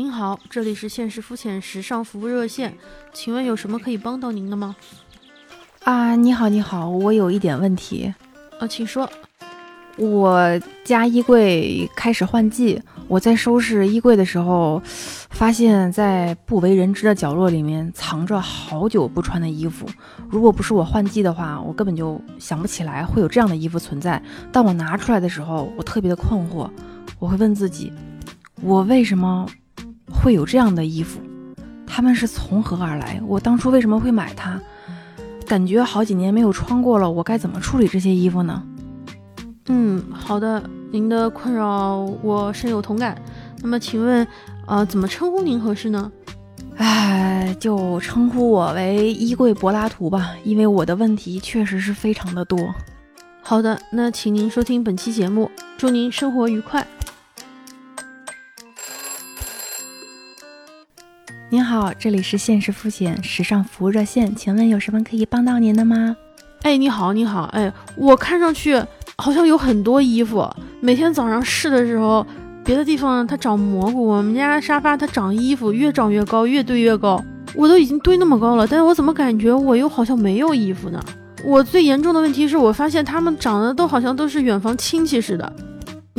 您好，这里是现实肤浅时尚服务热线，请问有什么可以帮到您的吗？啊，你好，你好，我有一点问题。啊，请说。我家衣柜开始换季，我在收拾衣柜的时候，发现，在不为人知的角落里面藏着好久不穿的衣服。如果不是我换季的话，我根本就想不起来会有这样的衣服存在。当我拿出来的时候，我特别的困惑，我会问自己，我为什么会有这样的衣服？他们是从何而来？我当初为什么会买它？感觉好几年没有穿过了，我该怎么处理这些衣服呢？嗯，好的，您的困扰我深有同感。那么，请问，呃，怎么称呼您合适呢？哎，就称呼我为衣柜柏拉图吧，因为我的问题确实是非常的多。好的，那请您收听本期节目，祝您生活愉快。您好，这里是现实肤浅时尚服务热线，请问有什么可以帮到您的吗？哎，你好，你好，哎，我看上去。好像有很多衣服，每天早上试的时候，别的地方它长蘑菇，我们家沙发它长衣服，越长越高，越堆越高。我都已经堆那么高了，但是我怎么感觉我又好像没有衣服呢？我最严重的问题是我发现他们长得都好像都是远房亲戚似的。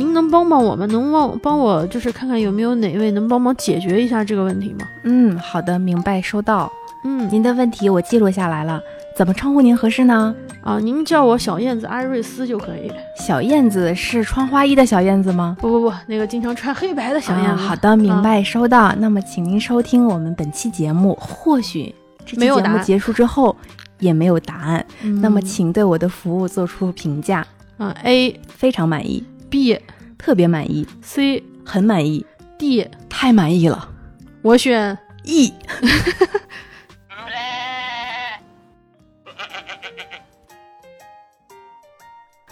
您能帮帮我吗？能帮帮我就是看看有没有哪位能帮忙解决一下这个问题吗？嗯，好的，明白，收到。嗯，您的问题我记录下来了。怎么称呼您合适呢？啊，您叫我小燕子艾瑞斯就可以。小燕子是穿花衣的小燕子吗？不不不，那个经常穿黑白的小燕子。好的，明白，收到。那么，请您收听我们本期节目。或许这期节目结束之后也没有答案。那么，请对我的服务做出评价。啊，A 非常满意，B 特别满意，C 很满意，D 太满意了。我选 E。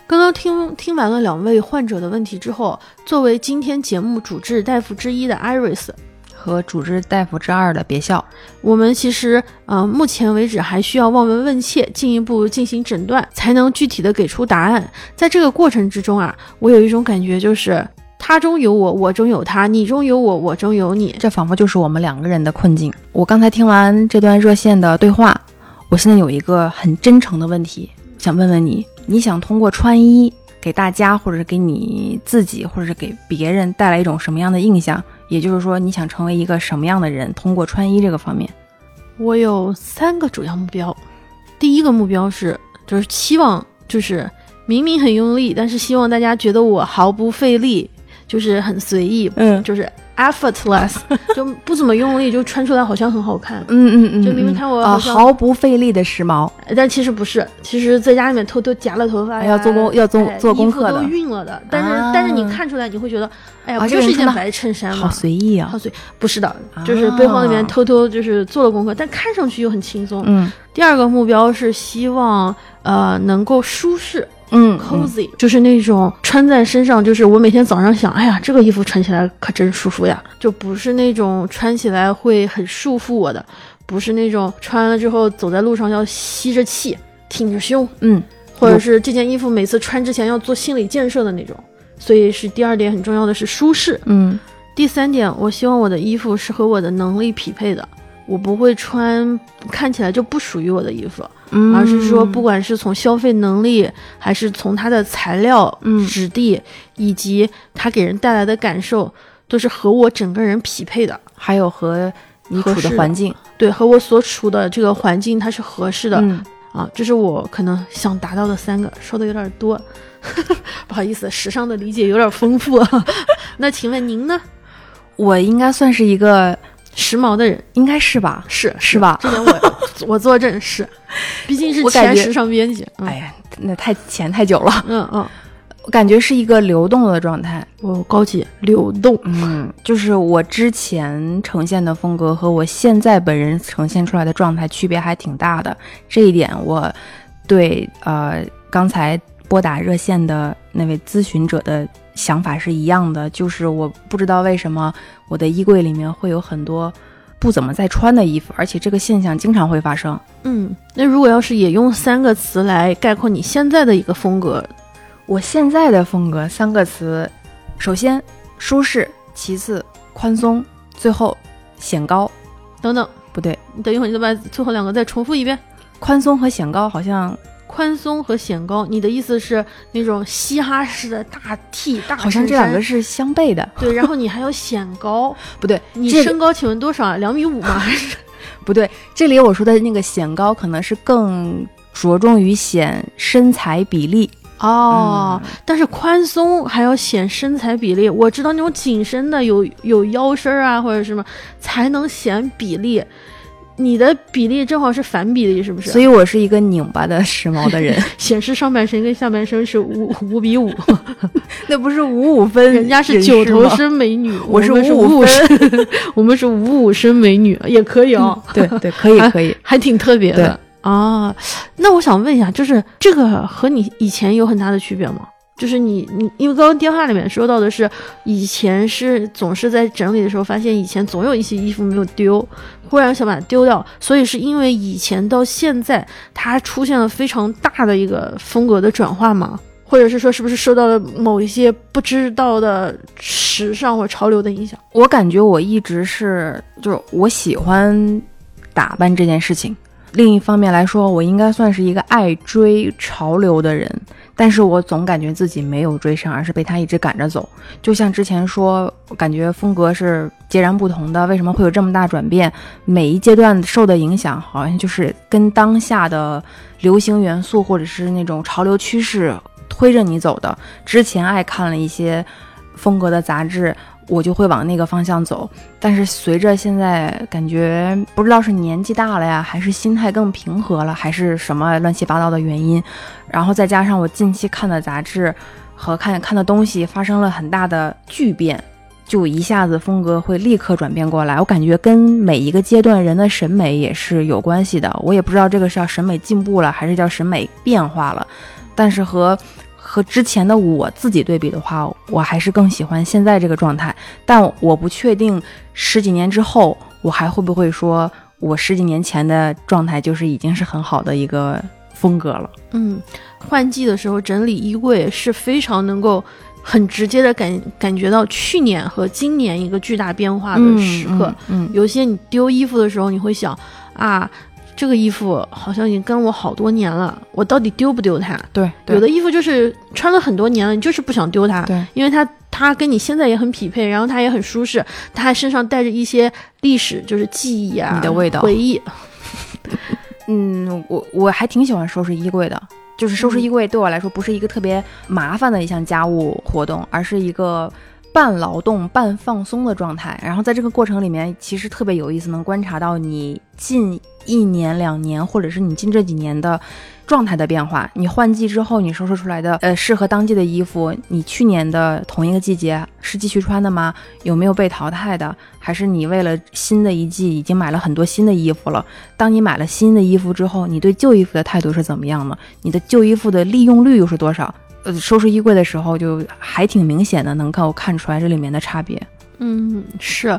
刚刚听听完了两位患者的问题之后，作为今天节目主治大夫之一的 Iris 和主治大夫之二的别笑，我们其实呃目前为止还需要望闻问切，进一步进行诊断，才能具体的给出答案。在这个过程之中啊，我有一种感觉，就是他中有我，我中有他，你中有我，我中有你，这仿佛就是我们两个人的困境。我刚才听完这段热线的对话，我现在有一个很真诚的问题，想问问你。你想通过穿衣给大家，或者是给你自己，或者是给别人带来一种什么样的印象？也就是说，你想成为一个什么样的人？通过穿衣这个方面，我有三个主要目标。第一个目标是，就是期望，就是明明很用力，但是希望大家觉得我毫不费力，就是很随意，嗯，就是。Effortless 就不怎么用力，就穿出来好像很好看。嗯嗯嗯，就明明看我啊毫不费力的时髦，但其实不是，其实在家里面偷偷夹了头发，要做功要做做功课的，都熨了的。但是但是你看出来，你会觉得，哎呀，不就是一件白衬衫吗？好随意啊，好随。不是的，就是背后里面偷偷就是做了功课，但看上去又很轻松。嗯，第二个目标是希望呃能够舒适。嗯，cozy。就是那种穿在身上，就是我每天早上想，哎呀，这个衣服穿起来可真舒服呀，就不是那种穿起来会很束缚我的，不是那种穿了之后走在路上要吸着气、挺着胸，嗯，或者是这件衣服每次穿之前要做心理建设的那种。所以是第二点很重要的是舒适，嗯，第三点，我希望我的衣服是和我的能力匹配的。我不会穿看起来就不属于我的衣服，而是说，不管是从消费能力，还是从它的材料、质地，以及它给人带来的感受，都是和我整个人匹配的。还有和你处的环境，对，和我所处的这个环境它是合适的啊。这是我可能想达到的三个，说的有点多，不好意思，时尚的理解有点丰富。那请问您呢？我应该算是一个。时髦的人应该是吧？是是吧？这点我 我作证是，毕竟是前时尚编辑。哎呀，那太前太久了。嗯嗯，我感觉是一个流动的状态。哦，高级流动。嗯，就是我之前呈现的风格和我现在本人呈现出来的状态区别还挺大的。这一点，我对呃刚才拨打热线的那位咨询者的。想法是一样的，就是我不知道为什么我的衣柜里面会有很多不怎么在穿的衣服，而且这个现象经常会发生。嗯，那如果要是也用三个词来概括你现在的一个风格，我现在的风格三个词，首先舒适，其次宽松，最后显高等等，不对，你等一会儿，你再把最后两个再重复一遍。宽松和显高好像宽松和显高，你的意思是那种嘻哈式的大 T 大好像这两个是相悖的。对，然后你还要显高，不对，你身高请问多少啊？两米五吗？还 是 不对，这里我说的那个显高可能是更着重于显身材比例。哦，但是宽松还要显身材比例。我知道那种紧身的有有腰身儿啊或者什么才能显比例，你的比例正好是反比例，是不是？所以我是一个拧巴的时髦的人，显示上半身跟下半身是五五比五，那不是五五分，人家是九头身美女，我是五五五身，我们是五五身美女，也可以哦。对对，可以可以。还挺特别的啊。那我想问一下，就是这个和你以前有很大的区别吗？就是你你，因为刚刚电话里面说到的是，以前是总是在整理的时候发现以前总有一些衣服没有丢，忽然想把它丢掉，所以是因为以前到现在它出现了非常大的一个风格的转化吗？或者是说是不是受到了某一些不知道的时尚或潮流的影响？我感觉我一直是，就是我喜欢打扮这件事情。另一方面来说，我应该算是一个爱追潮流的人，但是我总感觉自己没有追上，而是被他一直赶着走。就像之前说，感觉风格是截然不同的，为什么会有这么大转变？每一阶段受的影响，好像就是跟当下的流行元素或者是那种潮流趋势推着你走的。之前爱看了一些风格的杂志。我就会往那个方向走，但是随着现在感觉不知道是年纪大了呀，还是心态更平和了，还是什么乱七八糟的原因，然后再加上我近期看的杂志和看看的东西发生了很大的巨变，就一下子风格会立刻转变过来。我感觉跟每一个阶段人的审美也是有关系的，我也不知道这个是叫审美进步了，还是叫审美变化了，但是和。和之前的我自己对比的话，我还是更喜欢现在这个状态。但我不确定十几年之后，我还会不会说我十几年前的状态就是已经是很好的一个风格了。嗯，换季的时候整理衣柜是非常能够很直接的感感觉到去年和今年一个巨大变化的时刻。嗯，有些你丢衣服的时候，你会想啊。这个衣服好像已经跟我好多年了，我到底丢不丢它？对，有的衣服就是穿了很多年了，你就是不想丢它，对，因为它它跟你现在也很匹配，然后它也很舒适，它还身上带着一些历史，就是记忆啊，你的味道回忆。嗯，我我还挺喜欢收拾衣柜的，就是收拾衣柜对我来说不是一个特别麻烦的一项家务活动，而是一个。半劳动半放松的状态，然后在这个过程里面，其实特别有意思，能观察到你近一年、两年，或者是你近这几年的状态的变化。你换季之后，你收拾出来的呃适合当季的衣服，你去年的同一个季节是继续穿的吗？有没有被淘汰的？还是你为了新的一季已经买了很多新的衣服了？当你买了新的衣服之后，你对旧衣服的态度是怎么样呢？你的旧衣服的利用率又是多少？呃，收拾衣柜的时候就还挺明显的，能够看出来这里面的差别。嗯，是，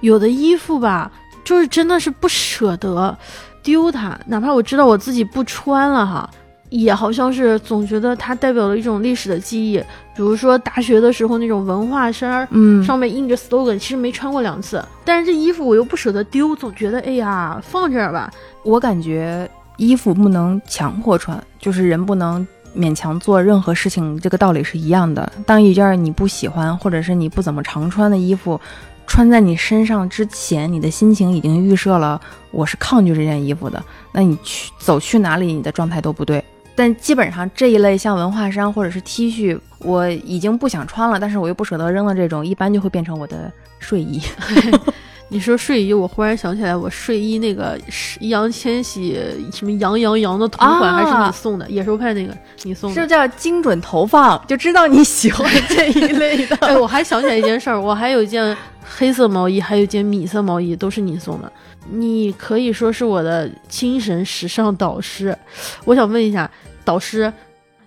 有的衣服吧，就是真的是不舍得丢它，哪怕我知道我自己不穿了哈，也好像是总觉得它代表了一种历史的记忆。比如说大学的时候那种文化衫，嗯，上面印着 slogan，其实没穿过两次，但是这衣服我又不舍得丢，总觉得哎呀放这儿吧。我感觉衣服不能强迫穿，就是人不能。勉强做任何事情，这个道理是一样的。当一件你不喜欢，或者是你不怎么常穿的衣服，穿在你身上之前，你的心情已经预设了我是抗拒这件衣服的，那你去走去哪里，你的状态都不对。但基本上这一类像文化衫或者是 T 恤，我已经不想穿了，但是我又不舍得扔了这种，一般就会变成我的睡衣。你说睡衣，我忽然想起来，我睡衣那个易烊千玺什么杨洋洋的同款还是你送的？野兽派那个你送的，是叫精准投放，就知道你喜欢 这一类的。哎，我还想起来一件事儿，我还有一件黑色毛衣，还有一件米色毛衣，都是你送的。你可以说是我的精神时尚导师。我想问一下，导师。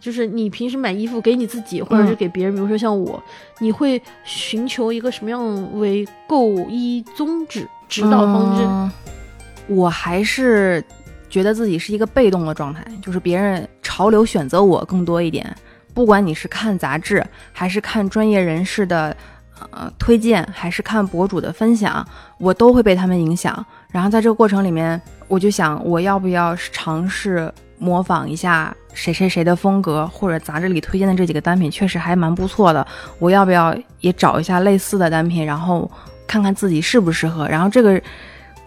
就是你平时买衣服给你自己，或者是给别人，比如说像我，你会寻求一个什么样为购衣宗旨、指导方针？我还是觉得自己是一个被动的状态，就是别人潮流选择我更多一点。不管你是看杂志，还是看专业人士的呃推荐，还是看博主的分享，我都会被他们影响。然后在这个过程里面，我就想，我要不要尝试模仿一下谁谁谁的风格，或者杂志里推荐的这几个单品确实还蛮不错的，我要不要也找一下类似的单品，然后看看自己适不适合？然后这个。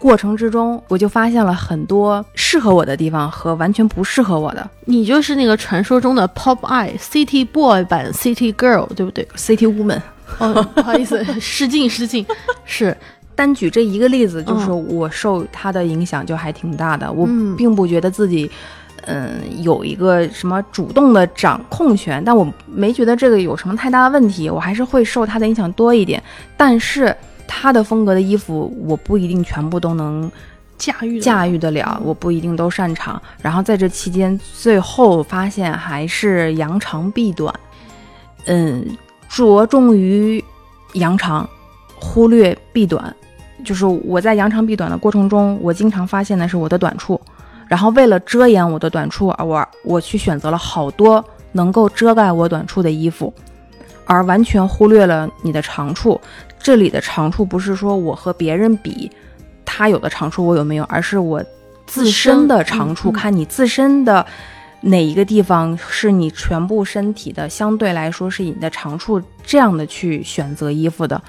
过程之中，我就发现了很多适合我的地方和完全不适合我的。你就是那个传说中的 Pop Eye City Boy 版 City Girl，对不对？City Woman。哦，不好意思，失敬失敬。是单举这一个例子，就是我受他的影响就还挺大的。我并不觉得自己，嗯，有一个什么主动的掌控权，但我没觉得这个有什么太大的问题。我还是会受他的影响多一点，但是。他的风格的衣服，我不一定全部都能驾驭驾驭得了，我不一定都擅长。然后在这期间，最后发现还是扬长避短，嗯，着重于扬长，忽略避短。就是我在扬长避短的过程中，我经常发现的是我的短处，然后为了遮掩我的短处，而我我去选择了好多能够遮盖我短处的衣服，而完全忽略了你的长处。这里的长处不是说我和别人比，他有的长处我有没有，而是我自身的长处，看你自身的哪一个地方是你全部身体的相对来说是你的长处，这样的去选择衣服的。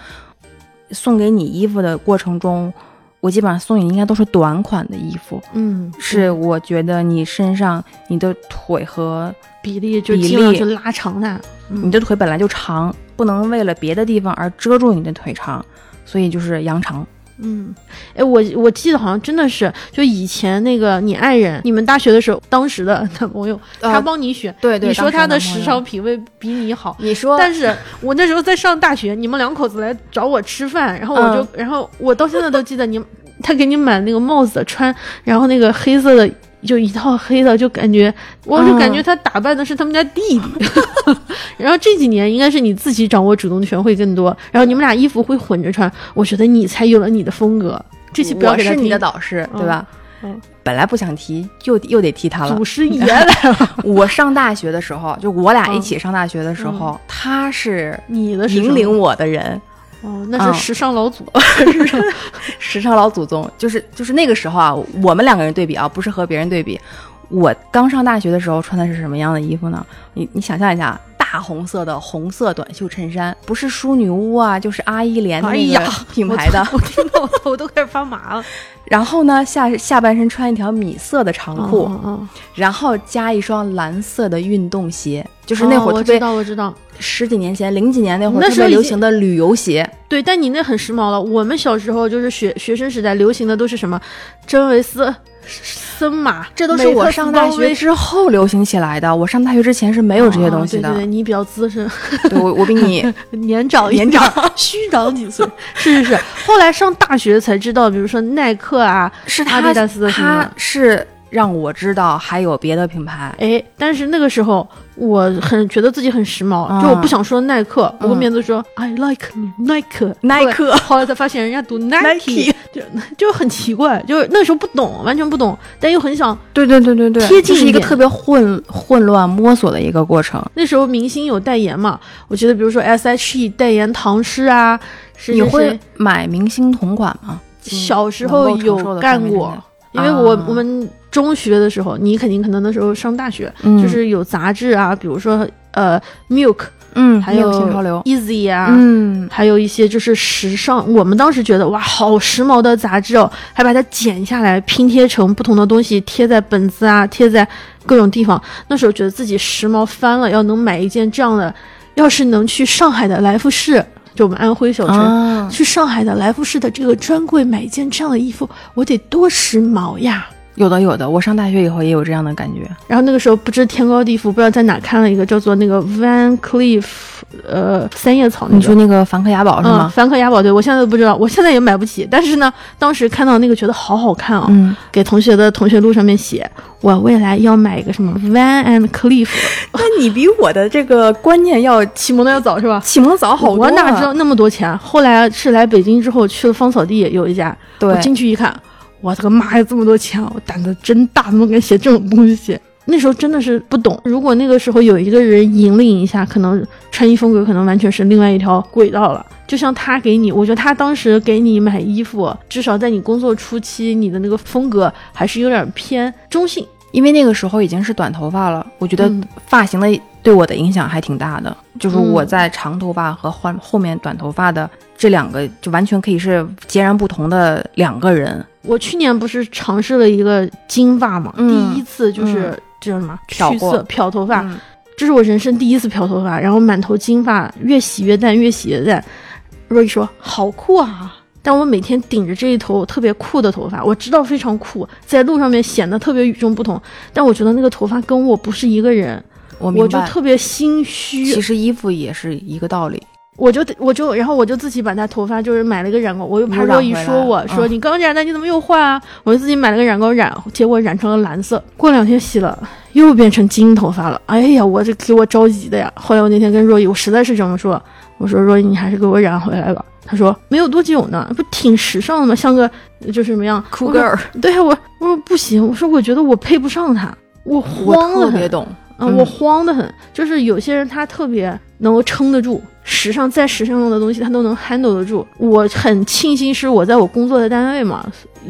送给你衣服的过程中，我基本上送你应该都是短款的衣服，嗯，是我觉得你身上你的腿和比例就比例就拉长它，你的腿本来就长。不能为了别的地方而遮住你的腿长，所以就是扬长。嗯，哎，我我记得好像真的是，就以前那个你爱人，你们大学的时候，当时的男朋友，他帮你选，对对，你说他的时尚品味比你好，你说，但是我那时候在上大学，你们两口子来找我吃饭，然后我就，然后我到现在都记得你，他给你买那个帽子穿，然后那个黑色的。就一套黑的，就感觉，我就感觉他打扮的是他们家弟弟。然后这几年应该是你自己掌握主动权会更多，然后你们俩衣服会混着穿，我觉得你才有了你的风格。这期不要给他是你的导师，对吧？嗯，本来不想提，又又得提他了。祖师爷 来了。我上大学的时候，就我俩一起上大学的时候，他是你的引领我的人。哦，那是时尚老祖，时尚老祖宗，就是就是那个时候啊，我们两个人对比啊，不是和别人对比。我刚上大学的时候穿的是什么样的衣服呢？你你想象一下，大红色的红色短袖衬衫，不是淑女屋啊，就是阿依莲那个品牌的。我 听到我头都开始发麻了。然后呢，下下半身穿一条米色的长裤，然后加一双蓝色的运动鞋，就是那会儿特别，我知道，我知道，十几年前，零几年那会儿特别流行的旅游鞋。对，但你那很时髦了。我们小时候就是学学生时代流行的都是什么，真维斯。森马，这都是我上大学之后流行起来的。我上大学之前是没有这些东西的。对对对，你比较资深，我我比你 年长年长 虚长几岁。是是是，后来上大学才知道，比如说耐克啊，是阿迪达斯的，他是。让我知道还有别的品牌，哎，但是那个时候我很觉得自己很时髦，就我不想说耐克，我面子说 I like Nike，耐克，后来才发现人家读 Nike，就就很奇怪，就是那时候不懂，完全不懂，但又很想，对对对对对，贴近是一个特别混混乱摸索的一个过程。那时候明星有代言嘛，我记得比如说 S.H.E 代言唐诗啊，你会买明星同款吗？小时候有干过。因为我我们中学的时候，你肯定可能那时候上大学，就是有杂志啊，比如说呃，Milk，嗯，还有新潮流，Easy 啊，嗯，还有一些就是时尚，我们当时觉得哇，好时髦的杂志哦，还把它剪下来拼贴成不同的东西，贴在本子啊，贴在各种地方。那时候觉得自己时髦翻了，要能买一件这样的，要是能去上海的来福士。就我们安徽小城，去上海的来福士的这个专柜买一件这样的衣服，我得多时髦呀！有的有的，我上大学以后也有这样的感觉。然后那个时候不知天高地厚，不知道在哪看了一个叫做那个 Van Cleef，呃，三叶草。你说那个梵克雅宝是吗？梵克雅宝，对我现在都不知道，我现在也买不起。但是呢，当时看到那个觉得好好看啊，给同学的同学录上面写，我未来要买一个什么 Van and Cleef。那你比我的这个观念要 启蒙的要早是吧？启蒙的早好多。我哪知道那么多钱？后来是来北京之后去了芳草地有一家，我进去一看。我的个妈呀，这么多钱！我胆子真大，怎么敢写这种东西？那时候真的是不懂。如果那个时候有一个人引领一下，可能穿衣风格可能完全是另外一条轨道了。就像他给你，我觉得他当时给你买衣服，至少在你工作初期，你的那个风格还是有点偏中性。因为那个时候已经是短头发了，我觉得嗯发型的对我的影响还挺大的。就是嗯我在长头发和换后面短头发的这两个，就完全可以是截然不同的两个人。我去年不是尝试了一个金发嘛，嗯第一次就是这叫什么漂去色漂头发，嗯这是我人生第一次漂头发，然后满头金发，越洗越淡，越洗越淡。若依说好酷啊！但我每天顶着这一头特别酷的头发，我知道非常酷，在路上面显得特别与众不同。但我觉得那个头发跟我不是一个人，我。我就特别心虚。其实衣服也是一个道理。我就我就然后我就自己把他头发就是买了个染膏，我又怕若依回来说我、嗯说你刚染的你怎么又换啊？我就自己买了个染膏染，结果染成了蓝色。过两天洗了，又变成金头发了。哎呀，我这给我着急的呀！后来我那天跟若一，我实在是这么说，我说若一你还是给我染回来吧。他说没有多久呢，不挺时尚的吗？像个就是什么样酷 girl，对啊，我我说不行，我说我觉得我配不上他，我我慌了很。特别懂。嗯，嗯我慌得很。就是有些人他特别能够撑得住，时尚再时尚的东西他都能 handle 得住。我很庆幸是我在我工作的单位嘛，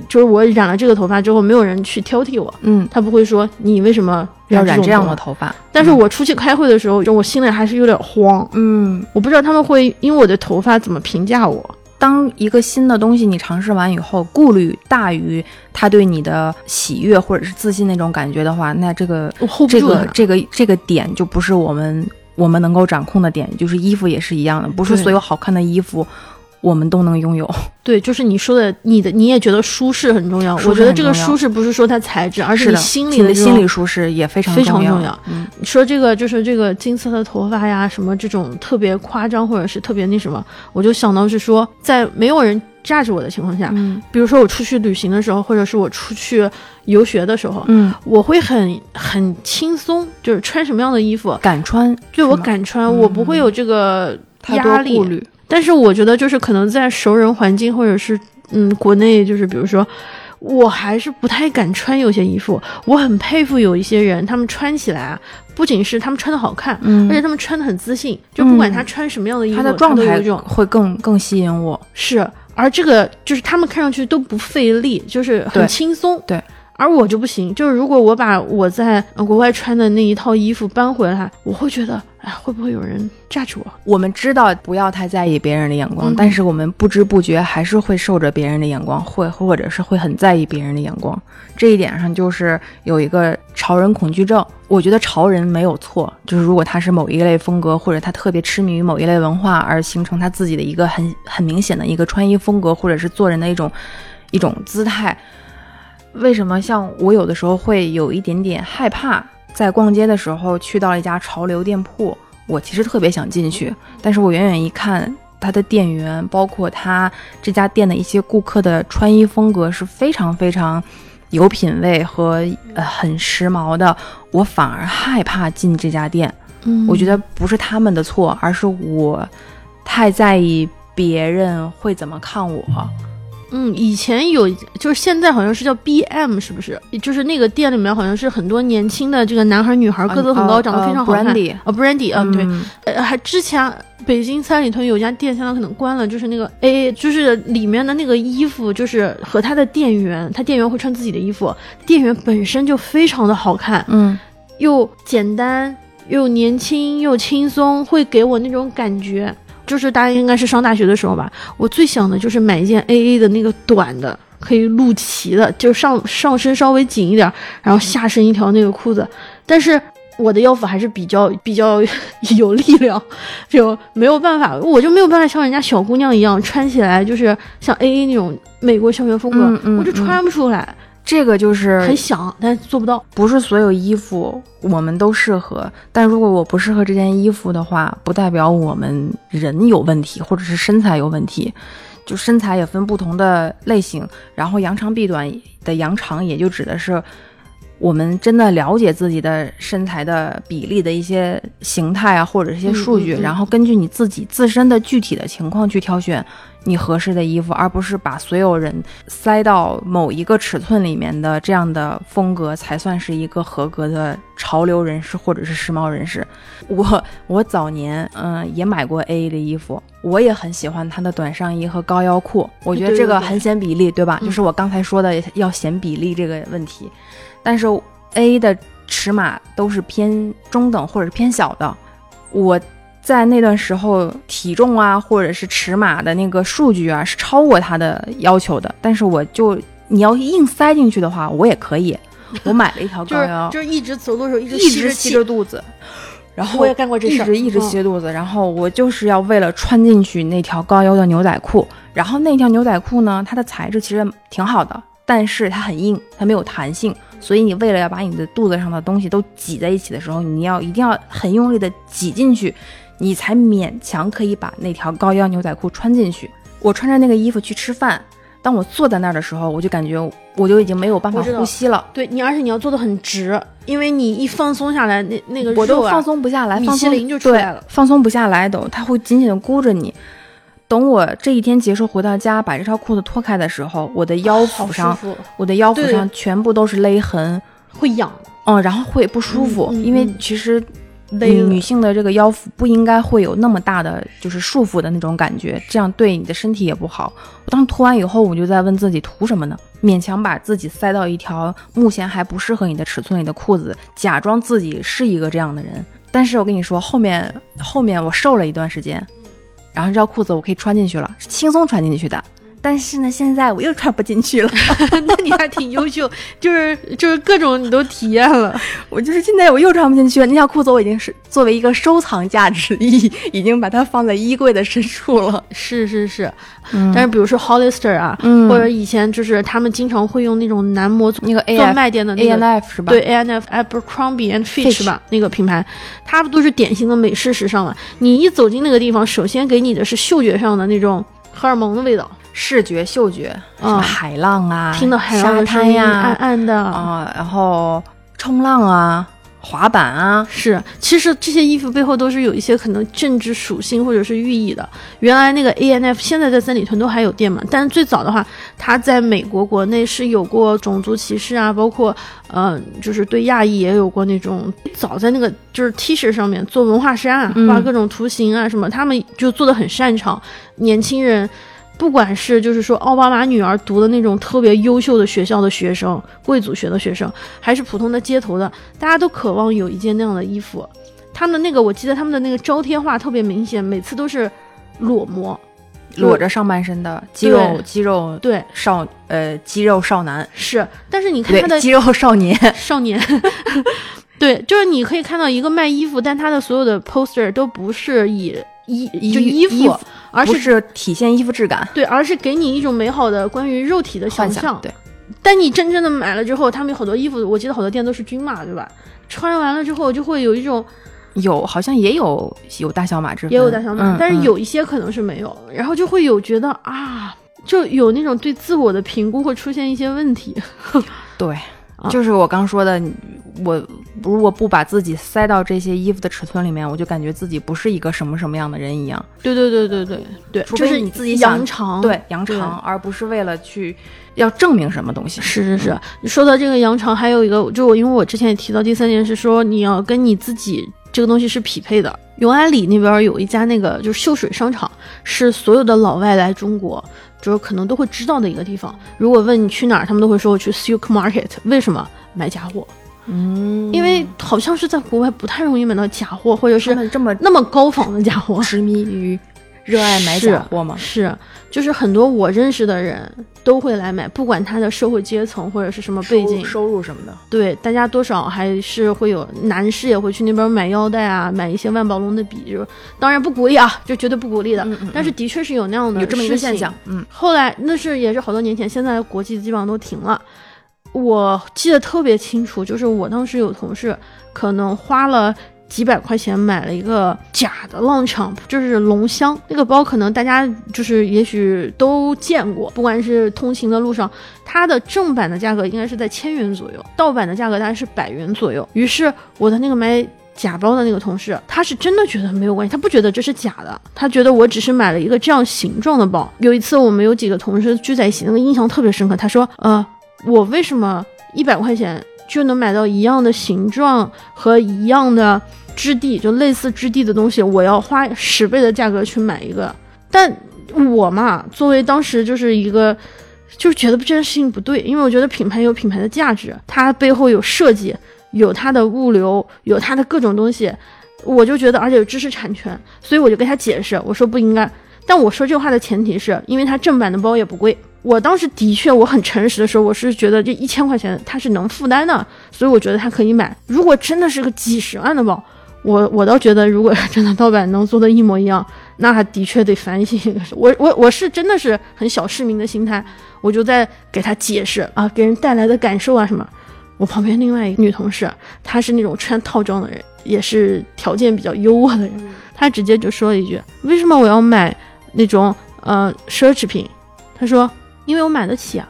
就是我染了这个头发之后，没有人去挑剔我，嗯，他不会说你为什么要染这样。的头发。但是我出去开会的时候，就我心里还是有点慌，嗯，我不知道他们会因为我的头发怎么评价我。当一个新的东西你尝试完以后，顾虑大于他对你的喜悦或者是自信那种感觉的话，那这个这个这个这个点就不是我们我们能够掌控的点。就是衣服也是一样的，不是所有好看的衣服我们都能拥有。对，就是你说的，你的你也觉得舒适很重要。我觉得这个舒适不是说它材质，而是，你心里你的心理舒适也非常非常重重要。嗯，说这个就是这个金色的头发呀，什么这种特别夸张或者是特别那什么，我就想到是说，在没有人架着我的情况下，嗯。比如说我出去旅行的时候，或者是我出去游学的时候，嗯，我会很很轻松，就是穿什么样的衣服，敢穿，就我敢穿，嗯。我不会有这个压力顾。虑。但是我觉得就是可能在熟人环境或者是嗯国内，就是比如说。我还是不太敢穿有些衣服，我很佩服有一些人，他们穿起来啊，不仅是他们穿的好看，嗯而且他们穿的很自信，就不管嗯他穿什么样的衣服，他的状态会更更吸引我。是，而这个就是他们看上去都不费力，就是很轻松。对。而我就不行，就是如果我把我在呃国外穿的那一套衣服搬回来，我会觉得，哎，会不会有人 judge 我？我们知道不要太在意别人的眼光，嗯但是我们不知不觉还是会受着别人的眼光，会或者是会很在意别人的眼光。这一点上就是有一个潮人恐惧症。我觉得潮人没有错，就是如果他是某一类风格，或者他特别痴迷于某一类文化，而形成他自己的一个很很明显的一个穿衣风格，或者是做人的一种一种姿态。为什么像我有的时候会有一点点害怕，在逛街的时候去到一家潮流店铺，我其实特别想进去，但是我远远一看，他的店员，包括他这家店的一些顾客的穿衣风格是非常非常有品位和呃很时髦的，我反而害怕进这家店。嗯我觉得不是他们的错，而是我太在意别人会怎么看我。嗯，以前有，就是现在好像是叫 B M，是不是？就是那个店里面好像是很多年轻的这个男孩女孩，个子很高，长得非常好看。啊，Brandy 啊，对，还之前北京三里屯有家店，现在可能关了，就是那个 A，就是里面的那个衣服，就是和他的店员，他店员会穿自己的衣服，店员本身就非常的好看，嗯又简单又年轻又轻松，会给我那种感觉。就是大家应该是上大学的时候吧，我最想的就是买一件 A A 的那个短的，可以露脐的，就上上身稍微紧一点，然后下身一条那个裤子。但是我的腰腹还是比较比较 有力量，就没有办法，我就没有办法像人家小姑娘一样穿起来，就是像 A A 那种美国校园风格，嗯嗯我就穿不出来，这个就是很想，但是做不到。不是所有衣服我们都适合，但如果我不适合这件衣服的话，不代表我们人有问题，或者是身材有问题。就身材也分不同的类型，然后扬长避短的扬长，也就指的是我们真的了解自己的身材的比例的一些形态啊，或者是一些数据，嗯嗯嗯然后根据你自己自身的具体的情况去挑选你合适的衣服，而不是把所有人塞到某一个尺寸里面的这样的风格才算是一个合格的潮流人士或者是时髦人士。我我早年嗯也买过 A 的衣服，我也很喜欢它的短上衣和高腰裤，我觉得这个很显比例，对吧？就是我刚才说的要显比例这个问题，但是 A 的尺码都是偏中等或者是偏小的，我。在那段时候，体重啊，或者是尺码的那个数据啊，是超过他的要求的。但是我就你要硬塞进去的话，我也可以。我买了一条高腰，就是一直走路的时候一直一直吸着肚子。然后我也干过这事，一直一直吸着肚子。然后我就是要为了穿进去那条高腰的牛仔裤。然后那条牛仔裤呢，它的材质其实挺好的，但是它很硬，它没有弹性。所以你为了要把你的肚子上的东西都挤在一起的时候，你要一定要很用力的挤进去。你才勉强可以把那条高腰牛仔裤穿进去。我穿着那个衣服去吃饭，当我坐在那儿的时候，我就感觉我就已经没有办法呼吸了。对你，而且你要坐得很直，因为你一放松下来，那那个我都放松不下来，米其林就出来了，放松不下来都，它会紧紧的箍着你。等我这一天结束回到家，把这条裤子脱开的时候，我的腰腹上，我的腰腹上全部都是勒痕，会痒，嗯，然后会不舒服，因为其实。女女性的这个腰腹不应该会有那么大的就是束缚的那种感觉，这样对你的身体也不好。我当时涂完以后，我就在问自己图什么呢？勉强把自己塞到一条目前还不适合你的尺寸里的裤子，假装自己是一个这样的人。但是我跟你说，后面后面我瘦了一段时间，然后这条裤子我可以穿进去了，是轻松穿进去的。但是呢，现在我又穿不进去了。那你还挺优秀，就是就是各种你都体验了。我就是现在我又穿不进去了。那条裤子我已经是作为一个收藏价值，已已经把它放在衣柜的深处了。是是是，但是比如说 Hollister 啊，或者以前就是他们经常会用那种男模那个做卖点的那个 A N F 是吧？对 A N F Abercrombie and Fitch 吧，那个品牌，它不都是典型的美式时尚嘛？你一走进那个地方，首先给你的是嗅觉上的那种荷尔蒙的味道。视觉、嗅觉，什么海浪啊，听到海浪滩呀，暗暗的啊，然后冲浪啊，滑板啊，是。其实这些衣服背后都是有一些可能政治属性或者是寓意的。原来那个 A N F 现在在三里屯都还有店嘛，但是最早的话，它在美国国内是有过种族歧视啊，包括嗯，就是对亚裔也有过那种。早在那个就是 T 恤上面做文化衫啊，画各种图形啊什么，他们就做的很擅长，年轻人。不管是就是说奥巴马女儿读的那种特别优秀的学校的学生，贵族学的学生，还是普通的街头的，大家都渴望有一件那样的衣服。他们的那个，我记得他们的那个招贴画特别明显，每次都是裸模，裸着上半身的肌肉，肌肉对少呃肌肉少男是，但是你看他的肌肉少年。少年，对，就是你可以看到一个卖衣服，但他的所有的 poster 都不是以衣就衣服。而是体现衣服质感，对，而是给你一种美好的关于肉体的想象，对。但你真正的买了之后，他们有好多衣服，我记得好多店都是均码，对吧？穿完了之后就会有一种，有好像也有有大小码之分，也有大小码，但是有一些可能是没有，然后就会有觉得啊，就有那种对自我的评估会出现一些问题，对。就是我刚说的，我如果不把自己塞到这些衣服的尺寸里面，我就感觉自己不是一个什么什么样的人一样。对对对对对对，就是你自己扬长，对扬长，而不是为了去要证明什么东西。是是是，你说到这个扬长，还有一个，就我因为我之前也提到第三件事，说你要跟你自己这个东西是匹配的。永安里那边有一家那个就是秀水商场，是所有的老外来中国。就是可能都会知道的一个地方。如果问你去哪儿，他们都会说我去 Silk Market。为什么买假货？嗯，因为好像是在国外不太容易买到假货，或者是这么那么高仿的假货。痴迷于热爱买假货吗？是。就是很多我认识的人都会来买，不管他的社会阶层或者是什么背景、收入什么的。对，大家多少还是会有男士也会去那边买腰带啊，买一些万宝龙的笔。就当然不鼓励啊，就绝对不鼓励的。但是的确是有那样的有这么一个现象。嗯。后来那是也是好多年前，现在国际基本上都停了。我记得特别清楚，就是我当时有同事可能花了。几百块钱买了一个假的浪场，就是龙香那个包，可能大家就是也许都见过。不管是通勤的路上，它的正版的价格应该是在千元左右，盗版的价格大概是百元左右。于是我的那个买假包的那个同事，他是真的觉得没有关系，他不觉得这是假的，他觉得我只是买了一个这样形状的包。有一次我们有几个同事聚在一起，那个印象特别深刻。他说，呃，我为什么一百块钱就能买到一样的形状和一样的质地，就类似质地的东西，我要花十倍的价格去买一个？但我嘛，作为当时就是一个。就是觉得这件事情不对，因为我觉得品牌有品牌的价值，它背后有设计，有它的物流，有它的各种东西，我就觉得，而且有知识产权，所以我就跟他解释，我说不应该。但我说这话的前提是因为它正版的包也不贵，我当时的确我很诚实的时候，我是觉得这一千块钱他是能负担的，所以我觉得他可以买。如果真的是个几十万的包，我我倒觉得，如果 真的盗版能做的一模一样，那的确得反省。我我我是真的是很小市民的心态。我就在给他解释啊，给人带来的感受啊什么。我旁边另外一个女同事，她是那种穿套装的人，也是条件比较优渥的人，她直接就说了一句：“为什么我要买那种呃奢侈品？”她说：“因为我买得起啊。”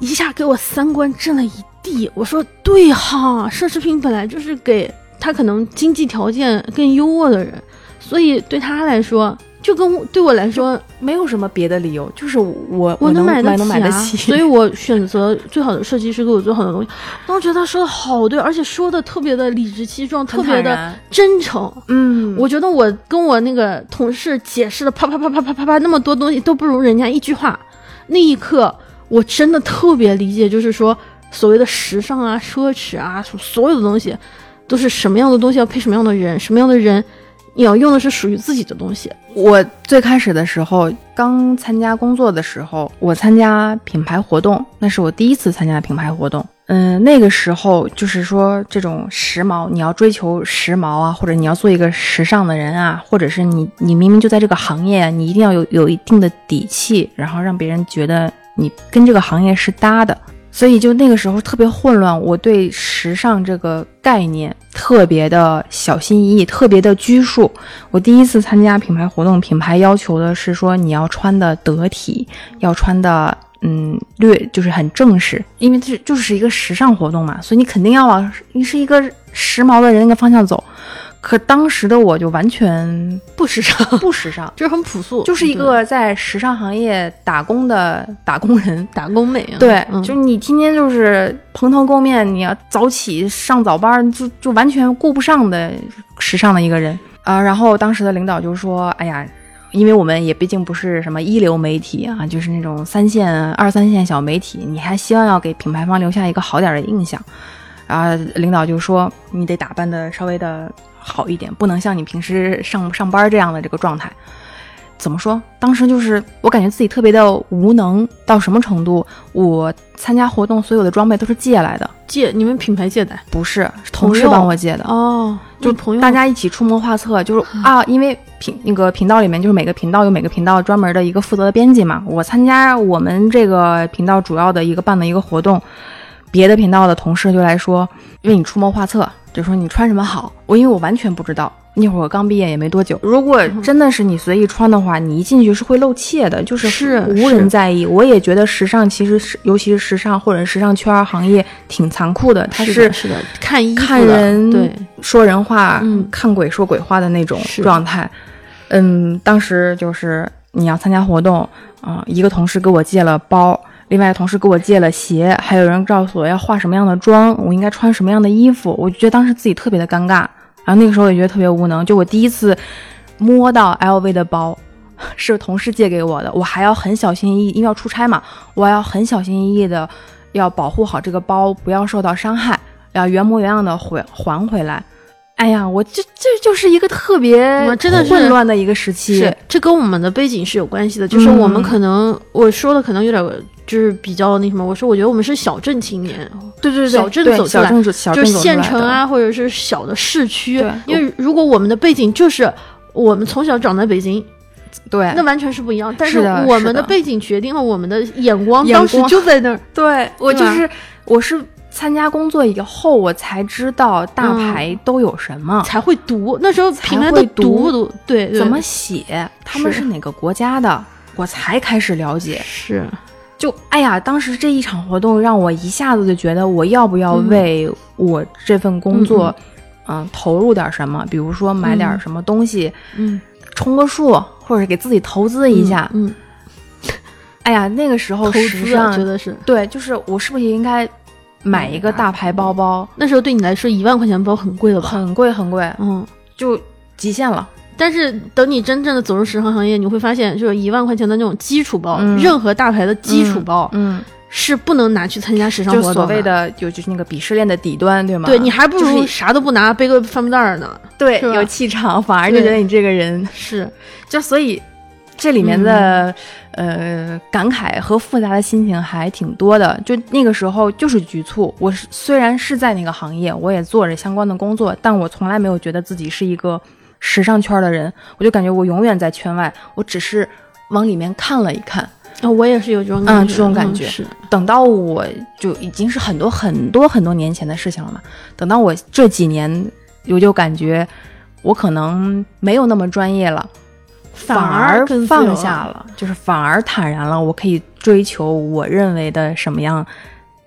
一下给我三观震了一地。我说：“对哈，奢侈品本来就是给他可能经济条件更优渥的人，所以对他来说。”就跟对我来说没有什么别的理由，就是我我能买能买得起，所以我选择最好的设计师给我最好的东西。当时觉得他说的好对，而且说的特别的理直气壮，特别的真诚。嗯，我觉得我跟我那个同事解释的啪啪啪啪啪啪啪那么多东西都不如人家一句话。那一刻我真的特别理解，就是说所谓的时尚啊、奢侈啊，所有的东西都是什么样的东西要配什么样的人，什么样的人。你要用的是属于自己的东西。我最开始的时候，刚参加工作的时候，我参加品牌活动，那是我第一次参加品牌活动。嗯，那个时候就是说，这种时髦，你要追求时髦啊，或者你要做一个时尚的人啊，或者是你你明明就在这个行业，你一定要有有一定的底气，然后让别人觉得你跟这个行业是搭的。所以就那个时候特别混乱，我对时尚这个概念特别的小心翼翼，特别的拘束。我第一次参加品牌活动，品牌要求的是说你要穿的得体，要穿的嗯略就是很正式，因为这就是一个时尚活动嘛，所以你肯定要往你是一个时髦的人那个方向走。可当时的我就完全不时尚，不时尚，就是很朴素，就是一个在时尚行业打工的打工人，打工美。对，就你天天就是蓬头垢面，你要早起上早班，就就完全顾不上的时尚的一个人啊。然后当时的领导就说：“哎呀，因为我们也毕竟不是什么一流媒体啊，就是那种三线、二三线小媒体，你还希望要给品牌方留下一个好点的印象。”啊，领导就说：“你得打扮的稍微的。”好一点，不能像你平时上上班这样的这个状态。怎么说？当时就是我感觉自己特别的无能到什么程度？我参加活动所有的装备都是借来的，借你们品牌借的？不是，同事帮我借的。哦，就朋友，大家一起出谋划策，就是啊，因为频那个频道里面就是每个频道有每个频道专门的一个负责的编辑嘛。我参加我们这个频道主要的一个办的一个活动，别的频道的同事就来说，为你出谋划策。就说你穿什么好，我因为我完全不知道，那会儿我刚毕业也没多久。如果真的是你随意穿的话，你一进去是会露怯的，就是是无人在意。我也觉得时尚其实是，尤其是时尚或者时尚圈行业挺残酷的，它是是的，看衣看人对说人话，看鬼说鬼话的那种状态。嗯，当时就是你要参加活动啊，一个同事给我借了包。另外，同事给我借了鞋，还有人告诉我要化什么样的妆，我应该穿什么样的衣服，我就觉得当时自己特别的尴尬。然后那个时候也觉得特别无能，就我第一次摸到 LV 的包，是同事借给我的，我还要很小心翼翼，因为要出差嘛，我要很小心翼翼的要保护好这个包，不要受到伤害，要原模原样的回还回来。哎呀，我这这就是一个特别真的混乱的一个时期，是这跟我们的背景是有关系的，就是我们可能我说的可能有点就是比较那什么，我说我觉得我们是小镇青年，对对对，小镇走小镇小就是县城啊，或者是小的市区，因为如果我们的背景就是我们从小长在北京，对，那完全是不一样。但是我们的背景决定了我们的眼光，当时就在那儿。对我就是我是。参加工作以后，我才知道大牌都有什么，才会读。那时候品牌都读不读？对，怎么写？他们是哪个国家的？我才开始了解。是，就哎呀，当时这一场活动让我一下子就觉得，我要不要为我这份工作，嗯投入点什么，比如说买点什么东西，嗯，充个数，或者是给自己投资一下。嗯，哎呀，那个时候投资时尚觉得是对，就是我是不是也应该买一个大牌包包？那时候对你来说一万块钱包很贵了吧？很贵很贵，嗯。就极限了。但是等你真正的走入时尚行业，你会发现，就是一万块钱的那种基础包，嗯任何大牌的基础包、嗯，是不能拿去参加时尚活动就所谓的就就是那个鄙视链的底端，对吗？对你还不如就是啥都不拿，背个帆布袋儿呢。对有气场，反而就觉得你这个人是，就所以这里面的、呃感慨和复杂的心情还挺多的。就那个时候就是局促，我是虽然是在那个行业，我也做着相关的工作，但我从来没有觉得自己是一个时尚圈的人，我就感觉我永远在圈外，我只是往里面看了一看。哦我也是有这种感觉，嗯这种感觉是等到我就已经是很多很多很多年前的事情了嘛。等到我这几年，我就感觉我可能没有那么专业了，反而放下了，就是反而坦然了。我可以追求我认为的什么样，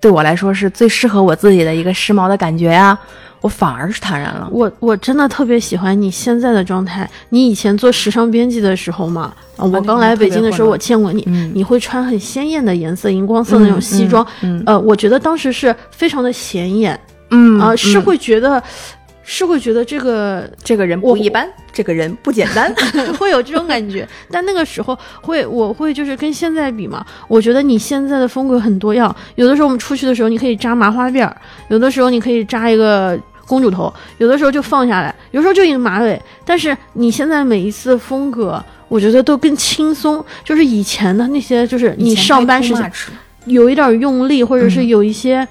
对我来说是最适合我自己的一个时髦的感觉呀、我反而是坦然了。我我真的特别喜欢你现在的状态。你以前做时尚编辑的时候嘛，啊，我刚来北京的时候，我见过你，嗯，你会穿很鲜艳的颜色、荧光色那种西装，嗯呃，我觉得当时是非常的显眼嗯啊、是嗯会觉得。是会觉得这个这个人不一般，这个人不简单。会有这种感觉，但那个时候会，我会就是跟现在比嘛，我觉得你现在的风格很多样。有的时候我们出去的时候，你可以扎麻花辫儿；有的时候你可以扎一个公主头；有的时候就放下来，有时候就一个马尾。但是你现在每一次风格，我觉得都更轻松。就是以前的那些，就是你上班时间有一点用力，或者是有一些嗯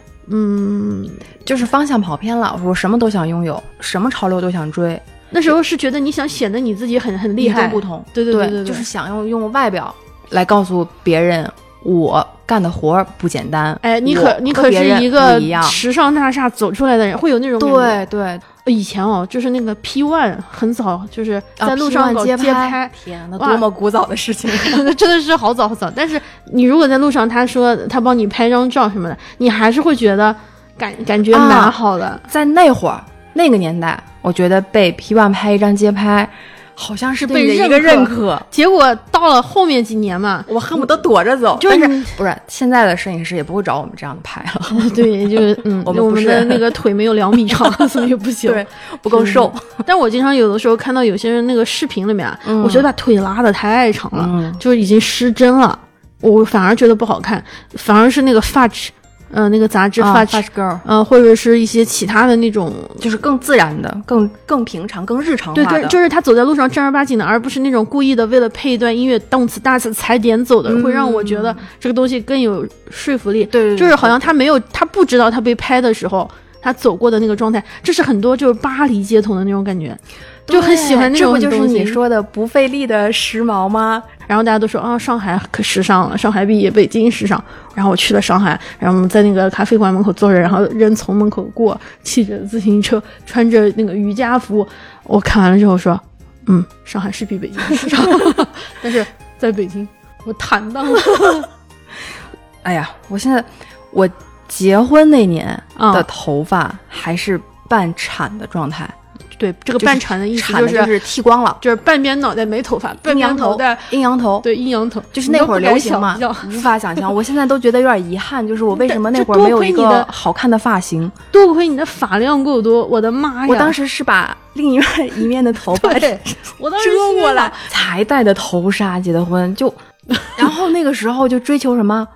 就是方向跑偏了，我什么都想拥有，什么潮流都想追，那时候是觉得你想显得你自己很很厉与害众不同。对对对对，就是想用用外表来告诉别人我干的活儿不简单。哎，你可你可是一个。时尚大厦走出来的人，会有那种对对，以前哦，就是那个 P One 很早，就是啊在路上 P1 搞街街拍天哪，多么古早的事情！那真的是好早好早。但是你如果在路上，他说他帮你拍张照什么的，你还是会觉得感感觉啊蛮好的。在那会儿那个年代，我觉得被 P One 拍一张街拍，好像是被对你的一个认认可。结果到了后面几年嘛，我恨不得躲着走，就是不是现在的摄影师也不会找我们这样的拍了，对，就是嗯，我们的那个腿没有两米长，所以不行。对，不够瘦。但我经常有的时候看到有些人那个视频里面我觉得把腿拉的太长了，嗯。就是已经失真了，我反而觉得不好看，反而是那个 Fudge，呃，那个杂志啊 Fudge，、Fudge Girl 呃，或者是一些其他的那种，就是更自然的、更更平常、更日常化的。对对，就是他走在路上正儿八经的，而不是那种故意的为了配一段音乐动词大词踩点走的，嗯会让我觉得这个东西更有说服力。对就是好像他没有，他不知道他被拍的时候。他走过的那个状态，这是很多就是巴黎街头的那种感觉，就很喜欢那种这不就是你说的不费力的时髦吗？然后大家都说啊，上海可时尚了，上海比北京时尚。然后我去了上海，然后我们在那个咖啡馆门口坐着，然后人从门口过，骑着自行车，穿着那个瑜伽服。我看完了之后说，嗯，上海是比北京时尚，但是在北京我坦荡了。哎呀，我现在我结婚那年啊的头发还是半铲的状态，对，这个半铲的意思就铲的就是是剃光了，就是半边脑袋没头发，半阳头阴阳头。对阴阳头，就是那会儿流行嘛无法想象。我现在都觉得有点遗憾，就是我为什么那会儿没有一个好看的发型？多亏你的发量够多，我的妈呀！我当时是把另一面一面的头发 对，我当时遮过来，才戴的头纱结的婚，就，然后那个时候就追求什么，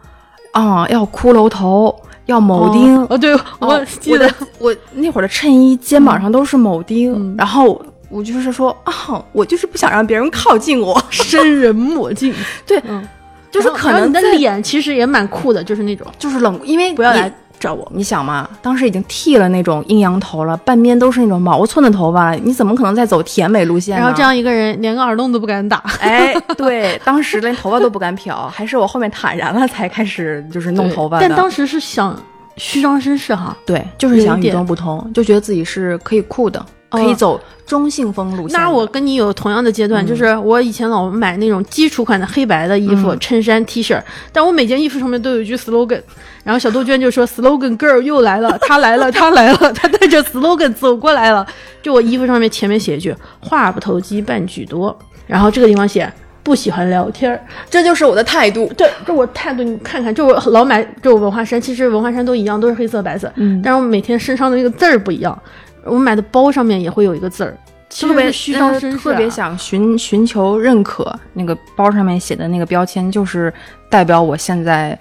啊、要骷髅头，要铆钉。哦，对，我哦记得。我那会儿的衬衣肩膀上都是铆钉，嗯。然后我就是说啊，我就是不想让别人靠近我，生人莫近，对，嗯，就是可能你的脸其实也蛮酷的，就是那种。就是冷，因为不要来找我。你想嘛，当时已经剃了那种阴阳头了，半边都是那种毛寸的头发了，你怎么可能再走甜美路线呢？然后这样一个人连个耳洞都不敢打，哎，对，当时连头发都不敢漂，还是我后面坦然了才开始就是弄头发的。但当时是想虚张声势哈，对，就是想与众不同，就觉得自己是可以酷的。可以走中性风路线的。那我跟你有同样的阶段，嗯就是我以前老买那种基础款的黑白的衣服、嗯衬衫、T 恤，但我每件衣服上面都有一句 slogan，然后小杜鹃就说 slogan girl 又来了，她来了，她来了，她带着 slogan 走过来了。就我衣服上面前面写一句话不投机半句多，然后这个地方写不喜欢聊天儿。这就是我的态度。对，这我态度，你看看，就我老买这我文化衫，其实文化衫都一样，都是黑色白色，嗯，但是我每天身上的那个字儿不一样。我买的包上面也会有一个字儿，特别虚张呃声势、啊特别想寻寻求认可。那个包上面写的那个标签，就是代表我现在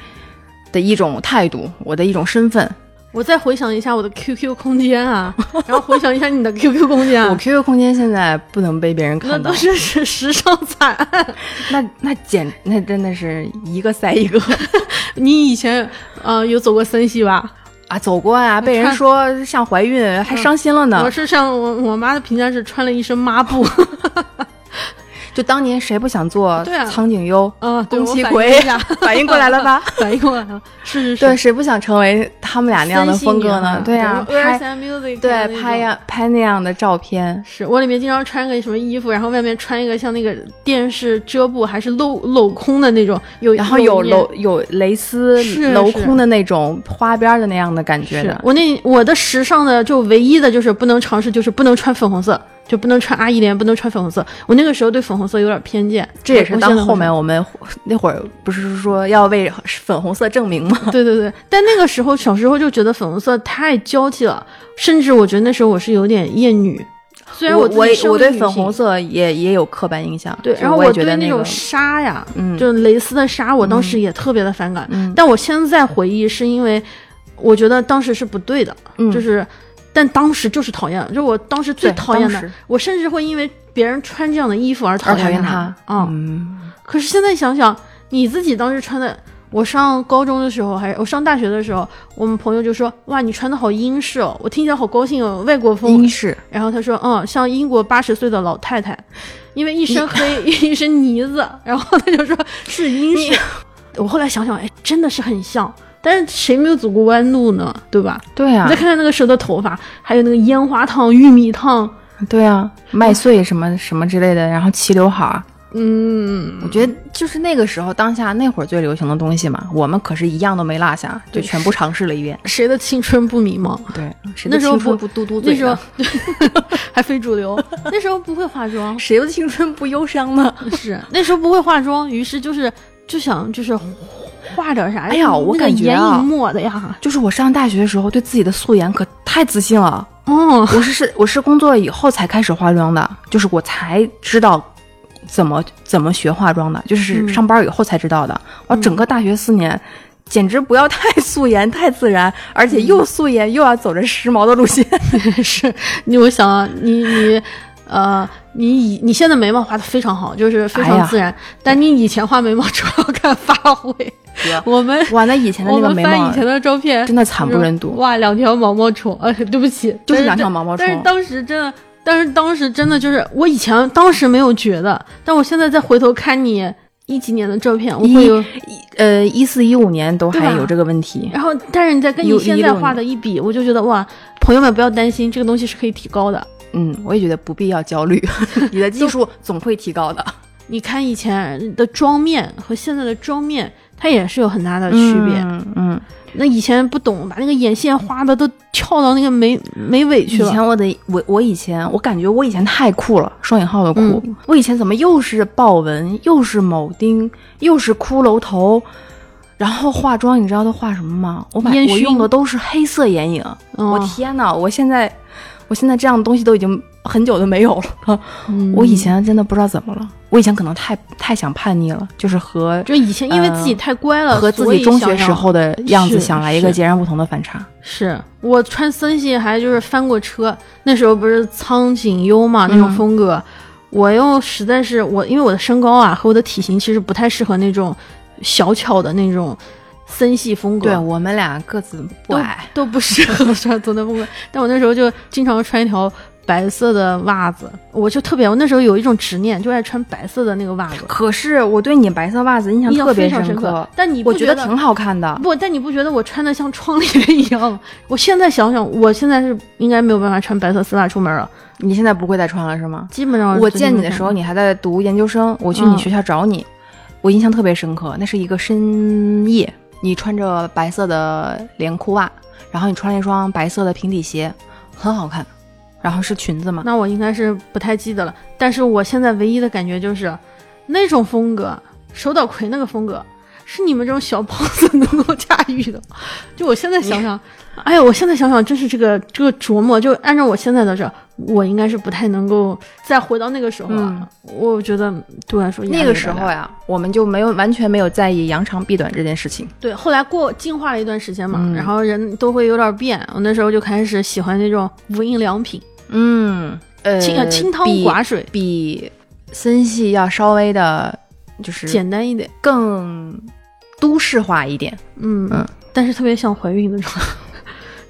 的一种态度，我的一种身份。我再回想一下我的 QQ 空间啊，然后回想一下你的 QQ 空间我啊，QQ 空间现在不能被别人看到那都，是时时尚惨案。那那简那真的是一个塞一个 你以前呃有走过森系吧？啊！走过啊、被人说像怀孕，还伤心了呢我。是像我我妈的评价是穿了一身抹布。就当年谁不想做苍井优、嗯，宫崎葵？反应过来了吧？反应过来了，是是是。对，谁不想成为他们俩那样的风格呢？对呀、拍对拍呀拍那样的照片，是我里面经常穿个什么衣服，然后外面穿一个像那个电视遮布还是镂镂空的那种，有然后有面。镂有蕾丝镂空的那种花边的那样的感觉我那我的时尚的就唯一的就是不能尝试，就是不能穿粉红色，就不能穿阿依莲，不能穿粉红色。我那个时候对粉红色有点偏见，这也是当后面我们那会儿不是说要为粉红色证明吗？对对对，但那个时候小时候就觉得粉红色太娇气了，甚至我觉得那时候我是有点厌女。虽然我我对粉红色也也有刻板印象，对，就我觉然后对得那种纱呀，嗯就是蕾丝的纱，我当时也特别的反感。嗯但我现在回忆，是因为我觉得当时是不对的，嗯就是，但当时就是讨厌，就我当时最讨厌的我甚至会因为别人穿这样的衣服而讨厌他他。啊、嗯，可是现在想想，你自己当时穿的。我上高中的时候，还是我上大学的时候，我们朋友就说：“哇，你穿的好英式哦！”我听起来好高兴哦，外国风。英式然后他说：“嗯，像英国八十岁的老太太，因为 一身黑，一身呢子。”然后他就说是英式。我后来想想，哎，真的是很像。但是谁没有走过弯路呢？对吧？对啊你再，看看那个蛇的头发，还有那个烟花烫、玉米烫，对啊，麦穗什么什么之类的，然后齐刘海儿，嗯，我觉得就是那个时候当下那会儿最流行的东西嘛，我们可是一样都没落下，就全部尝试了一遍。谁的青春不迷茫？对，谁的那时候青春不不嘟嘟那时候？还非主流，那时候不会化妆，谁的青春不忧伤呢？是那时候不会化妆，于是就是就想就是画点啥。哎呀我感觉啊影抹的呀，就是我上大学的时候，对自己的素颜可太自信了。哦，我是是我是工作了以后才开始化妆的，就是我才知道怎么怎么学化妆的，就是嗯上班以后才知道的。我整个大学四年，简直不要太素颜太自然，而且又素颜又要走着时髦的路线。是你，我想啊你你呃，你以你现在眉毛画的非常好，就是非常自然，但你以前画眉毛主要看发挥。我们哇，那以前的那个眉毛翻以前的照片，真的惨不忍睹。哇，两条毛毛虫，呃，对不起，就是两条毛毛虫但是当时真的，但是当时真的就是，我以前当时没有觉得，但我现在再回头看你一几年的照片，我会有，呃，一四一五年都还有这个问题。然后但是你再跟你现在画的一比，我就觉得哇，朋友们不要担心，这个东西是可以提高的。嗯，我也觉得不必要焦虑，你的技术总会提高的。你看以前的妆面和现在的妆面，它也是有很大的区别。嗯嗯，那以前不懂，把那个眼线画的都翘到那个眉眉尾去了以。前我的我我以前我感觉我以前太酷了，双引号的酷。嗯我以前怎么又是豹纹，又是铆钉，又是骷髅头，然后化妆你知道都画什么吗？我把我用的都是黑色眼影。哦我天呐，我现在我现在这样的东西都已经很久都没有了。嗯我以前真的不知道怎么了，我以前可能太太想叛逆了，就是和就以前因为自己太乖了，和自己中学时候的样子想来一个截然不同的反差。是我穿森系还就是翻过车，那时候不是苍井优嘛那种嗯风格，我又实在是我因为我的身高啊和我的体型其实不太适合那种小巧的那种森系风格，对我们俩个子不都矮，都不适合穿走那风格。但我那时候就经常穿一条白色的袜子，我就特别，我那时候有一种执念，就爱穿白色的那个袜子，可是我对你白色袜子印象特别深刻，但你不我觉得得挺好看的。不，但你不觉得我穿的像窗帘一样？我现在想想，我现在是应该没有办法穿白色丝袜出门了，你现在不会再穿了是吗？基本上我见你的时候，你还在读研究生，我去你学校找你，我印象特别深刻。那是一个深夜，你穿着白色的连裤袜，然后你穿了一双白色的平底鞋，很好看。然后是裙子嘛？那我应该是不太记得了。但是我现在唯一的感觉就是，那种风格，手岛葵那个风格，是你们这种小胖子能够驾驭的。就我现在想想。哎呀，我现在想想，真是这个这个琢磨，就按照我现在的这，我应该是不太能够再回到那个时候了。我觉得对我来说，那个时候呀，我们就没有完全没有在意扬长避短这件事情。对，后来过进化了一段时间嘛，然后人都会有点变。我那时候就开始喜欢那种无印良品，嗯，呃，清清汤寡水，比森系要稍微的，就是简单一点，更都市化一点。嗯嗯，但是特别像怀孕那种。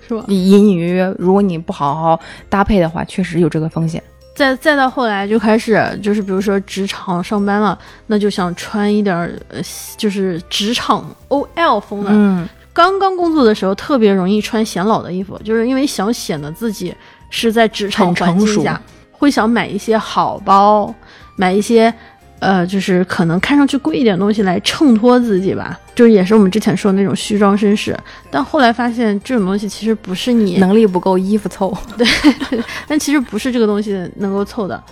是吧？你隐隐约约，如果你不好好搭配的话，确实有这个风险。再再到后来，就开始就是比如说职场上班了，那就想穿一点呃，就是职场 OL 风的。嗯，刚刚工作的时候特别容易穿显老的衣服，就是因为想显得自己是在职场环境下，会想买一些好包，买一些。呃，就是可能看上去贵一点东西来衬托自己吧，就是也是我们之前说的那种虚张声势。但后来发现这种东西其实不是你能力不够，衣服凑。对，但其实不是这个东西能够凑的。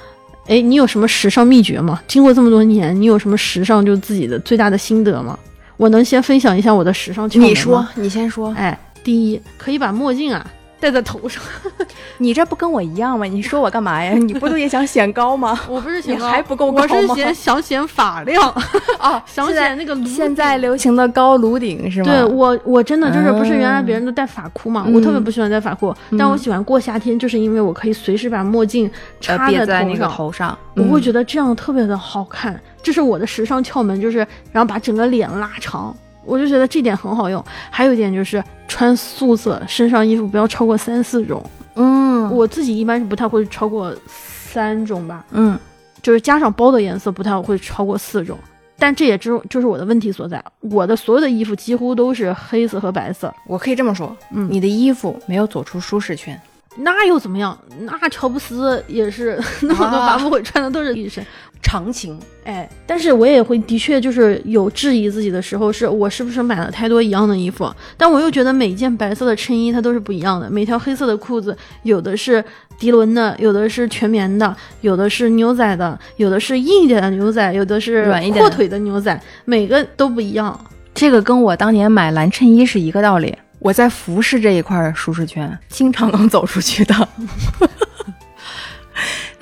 哎，你有什么时尚秘诀吗？经过这么多年，你有什么时尚就自己的最大的心得吗？我能先分享一下我的时尚窍门吗？你说，你先说。哎，第一，可以把墨镜啊。戴在头上，你这不跟我一样吗？你说我干嘛呀？你不都也想显高吗？我不是显高，还不够高吗？我是显想显发量 啊，想显那个现在流行的高颅顶是吗？对我，我真的就是不是原来别人都戴发箍嘛？我特别不喜欢戴发箍，但我喜欢过夏天，就是因为我可以随时把墨镜插在那个头上，我会觉得这样特别的好看。这是我的时尚窍门，就是然后把整个脸拉长。我就觉得这点很好用，还有一点就是穿素色，身上衣服不要超过三四种。嗯，我自己一般是不太会超过三种吧。嗯，就是加上包的颜色不太会超过四种，但这也只就是我的问题所在。我的所有的衣服几乎都是黑色和白色。我可以这么说，嗯，你的衣服没有走出舒适圈。那又怎么样？那乔布斯也是 那么多发布会穿的都是一身长情，哎，但是我也会的确就是有质疑自己的时候，是我是不是买了太多一样的衣服？但我又觉得每件白色的衬衣它都是不一样的，每条黑色的裤子有的是涤纶的，有的是全棉的，有的是牛仔的，有的是硬一点的牛仔，有的是软一点阔腿的牛仔，每个都不一样。这个跟我当年买蓝衬衣是一个道理。我在服饰这一块舒适圈经常能走出去的，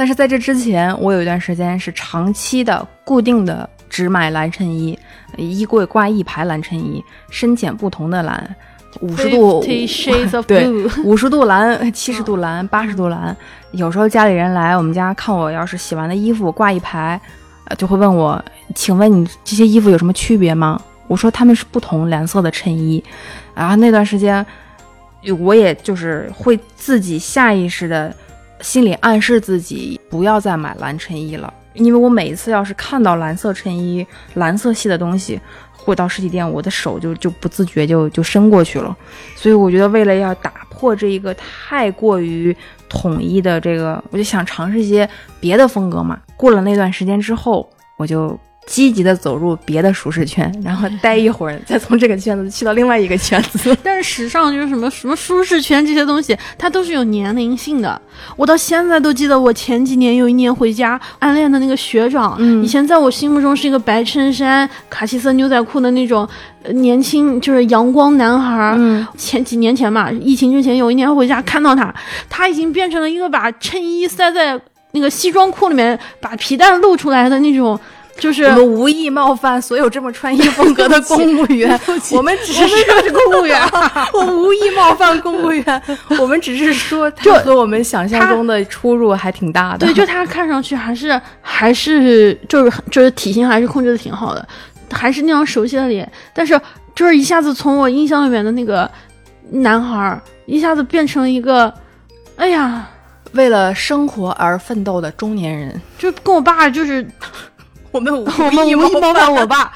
但是在这之前，我有一段时间是长期的、固定的只买蓝衬衣，衣柜挂一排蓝衬衣，深浅不同的蓝，五十度 对，五十度蓝、七十度蓝、八十度蓝。有时候家里人来我们家看我，要是洗完的衣服挂一排，就会问我：“请问你这些衣服有什么区别吗？”我说他们是不同蓝色的衬衣，然后那段时间，我也就是会自己下意识的，心里暗示自己不要再买蓝衬衣了，因为我每一次要是看到蓝色衬衣、蓝色系的东西，或到实体店，我的手就就不自觉就就伸过去了。所以我觉得为了要打破这一个太过于统一的这个，我就想尝试一些别的风格嘛。过了那段时间之后，我就。积极的走入别的舒适圈，然后待一会儿，再从这个圈子去到另外一个圈子。但是时尚就是什么什么舒适圈这些东西，它都是有年龄性的。我到现在都记得，我前几年有一年回家暗恋的那个学长，以前在我心目中是一个白衬衫、卡其色牛仔裤的那种年轻，就是阳光男孩。嗯，前几年前嘛，疫情之前有一年回家看到他，他已经变成了一个把衬衣塞在那个西装裤里面，把皮带露出来的那种。就是我们无意冒犯所有这么穿衣风格的公务员，我们只是说是公务员，我无意冒犯公务员，我们只是说，就和我们想象中的出入还挺大的。对，就 他看上去还是还是就是就是体型还是控制的挺好的，还是那张熟悉的脸，但是就是一下子从我印象里面的那个男孩，一下子变成了一个，哎呀。为了生活而奋斗的中年人。就跟我爸就是我们 我们无意冒犯我爸，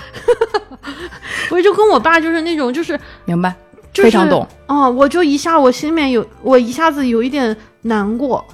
我就跟我爸就是那种就是明白，就是非常懂。哦，我就一下我心里面有我一下子有一点难过，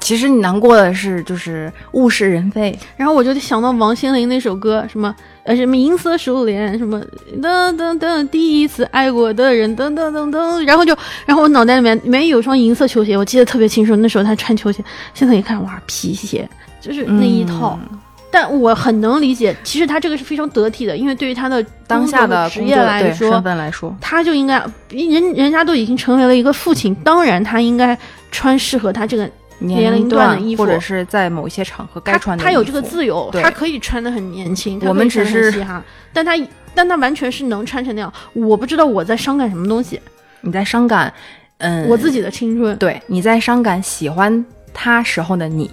其实你难过的是，就是物是人非。然后我就想到王心凌那首歌，什么呃什么银色手链，什么噔噔噔，第一次爱过的人，噔噔噔噔，然后就，然后我脑袋里面里面有一双银色球鞋，我记得特别清楚，那时候他穿球鞋，现在一看哇皮鞋，就是那一套。嗯但我很能理解，其实他这个是非常得体的，因为对于他的当下的职业来说身，份来说，他就应该人人家都已经成为了一个父亲，当然他应该穿适合他这个年龄龄段的衣服。或者是在某一些场合该穿的他有这个自由，他可以穿的很年轻，我们只是嘻哈，但他但他完全是能穿成那样。我不知道我在伤感什么东西，你在伤感，嗯，我自己的青春。对你在伤感喜欢他时候的你，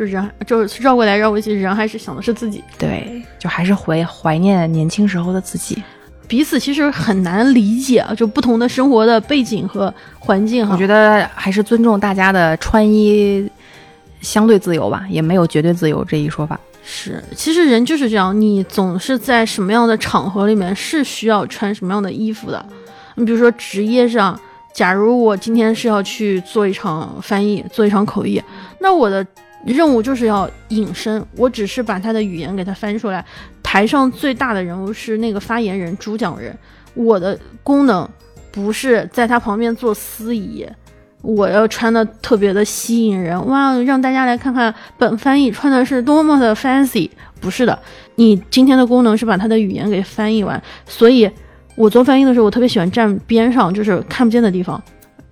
就是人就是绕过来绕过去，人还是想的是自己，对，就还是怀怀念年轻时候的自己。彼此其实很难理解啊，就不同的生活的背景和环境哈。我觉得还是尊重大家的穿衣相对自由吧，也没有绝对自由这一说法。是，其实人就是这样，你总是在什么样的场合里面是需要穿什么样的衣服的。你比如说职业上，假如我今天是要去做一场翻译，做一场口译，那我的任务就是要隐身，我只是把他的语言给他翻出来。台上最大的人物是那个发言人、主讲人，我的功能不是在他旁边做司仪。我要穿的特别的吸引人，哇，让大家来看看本翻译穿的是多么的 fancy。不是的，你今天的功能是把他的语言给翻译完。所以，我做翻译的时候，我特别喜欢站边上，就是看不见的地方。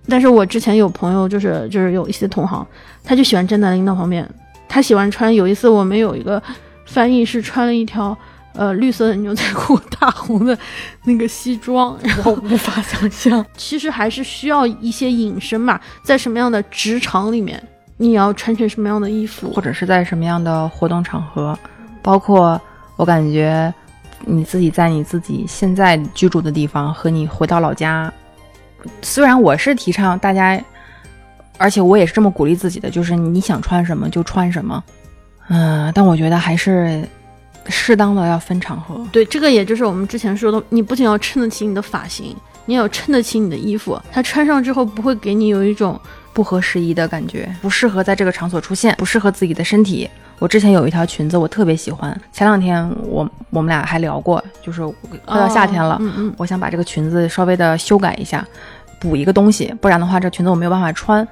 但是我之前有朋友，就是就是有一些同行，他就喜欢站在领导旁边，他喜欢穿。有一次我们有一个翻译是穿了一条呃绿色的牛仔裤，大红的那个西装，然后无法想象，其实还是需要一些隐身嘛，在什么样的职场里面，你要穿成什么样的衣服，或者是在什么样的活动场合，包括我感觉你自己在你自己现在居住的地方和你回到老家，虽然我是提倡大家，而且我也是这么鼓励自己的，就是你想穿什么就穿什么，嗯、但我觉得还是适当的要分场合。对，这个也就是我们之前说的，你不仅要撑得起你的发型，你也要撑得起你的衣服，它穿上之后不会给你有一种不合时宜的感觉，不适合在这个场所出现，不适合自己的身体。我之前有一条裙子，我特别喜欢。前两天我我们俩还聊过，就是快到夏天了，哦嗯嗯，我想把这个裙子稍微的修改一下，补一个东西，不然的话这裙子我没有办法穿。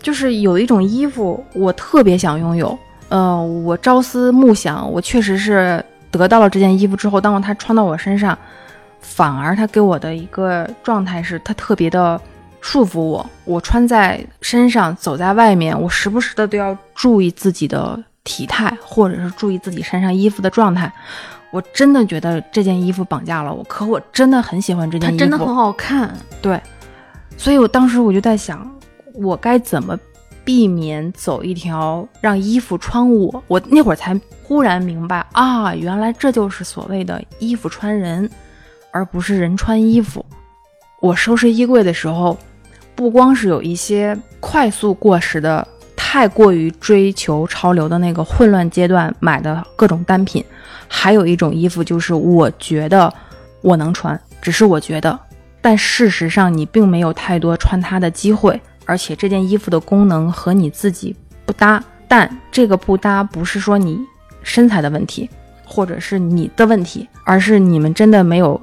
就是有一种衣服我特别想拥有，呃，我朝思暮想，我确实是得到了这件衣服之后，当它穿到我身上，反而它给我的一个状态是它特别的束缚我。我穿在身上，走在外面，我时不时的都要注意自己的体态，或者是注意自己身上衣服的状态。我真的觉得这件衣服绑架了我，可我真的很喜欢这件衣服，它真的很好看。对，所以我当时我就在想，我该怎么避免走一条让衣服穿我？我那会儿才忽然明白啊，原来这就是所谓的衣服穿人，而不是人穿衣服。我收拾衣柜的时候，不光是有一些快速过时的、太过于追求潮流的那个混乱阶段买的各种单品，还有一种衣服就是我觉得我能穿，只是我觉得，但事实上你并没有太多穿它的机会，而且这件衣服的功能和你自己不搭。但这个不搭不是说你身材的问题，或者是你的问题，而是你们真的没有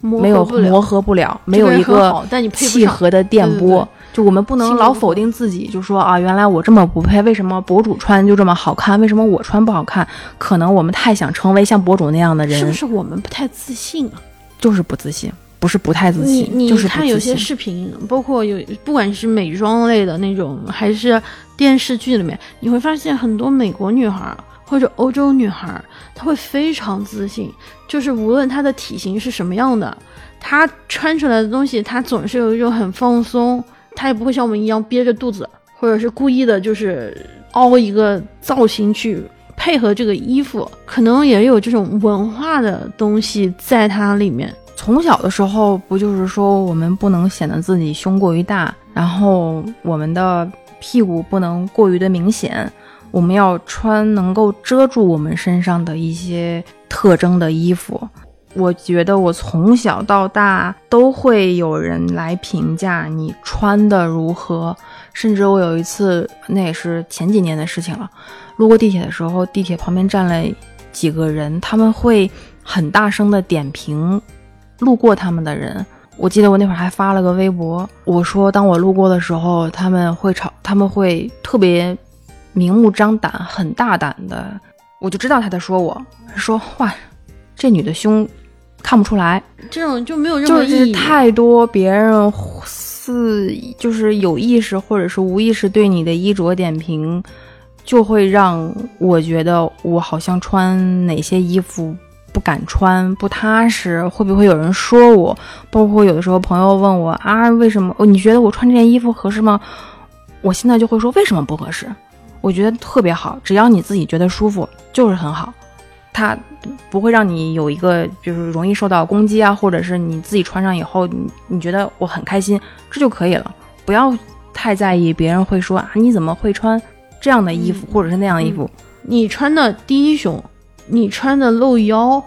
磨没有磨合不了，没有一个契合的电波。就我们不能老否定自己，就说啊，原来我这么不配，为什么博主穿就这么好看？为什么我穿不好看？可能我们太想成为像博主那样的人，是不是我们不太自信啊？就是不自信，不是不太自信，你就是不看有些。视频，包括有不管是美妆类的那种，还是电视剧里面，你会发现很多美国女孩儿或者欧洲女孩儿，她会非常自信，就是无论她的体型是什么样的，她穿出来的东西，她总是有一种很放松，他也不会像我们一样憋着肚子，或者是故意的，就是凹一个造型去。配合这个衣服，可能也有这种文化的东西在它里面。从小的时候不就是说我们不能显得自己胸过于大，然后我们的屁股不能过于的明显，我们要穿能够遮住我们身上的一些特征的衣服。我觉得我从小到大都会有人来评价你穿的如何，甚至我有一次，那也是前几年的事情了，路过地铁的时候，地铁旁边站了几个人，他们会很大声的点评路过他们的人。我记得我那会儿还发了个微博，我说当我路过的时候，他们会吵，他们会特别明目张胆、很大胆的，我就知道他在说我，说哇，这女的胸看不出来，这种就没有任何意义。就是太多别人似就是有意识或者是无意识对你的衣着点评，就会让我觉得我好像穿哪些衣服不敢穿，不踏实，会不会有人说我？包括有的时候朋友问我啊，为什么？哦，你觉得我穿这件衣服合适吗？我现在就会说为什么不合适？我觉得特别好，只要你自己觉得舒服，就是很好。它不会让你有一个就是容易受到攻击啊，或者是你自己穿上以后，你你觉得我很开心，这就可以了。不要太在意别人会说啊，你怎么会穿这样的衣服，或者是那样的衣服？你穿的低胸，你穿的露腰，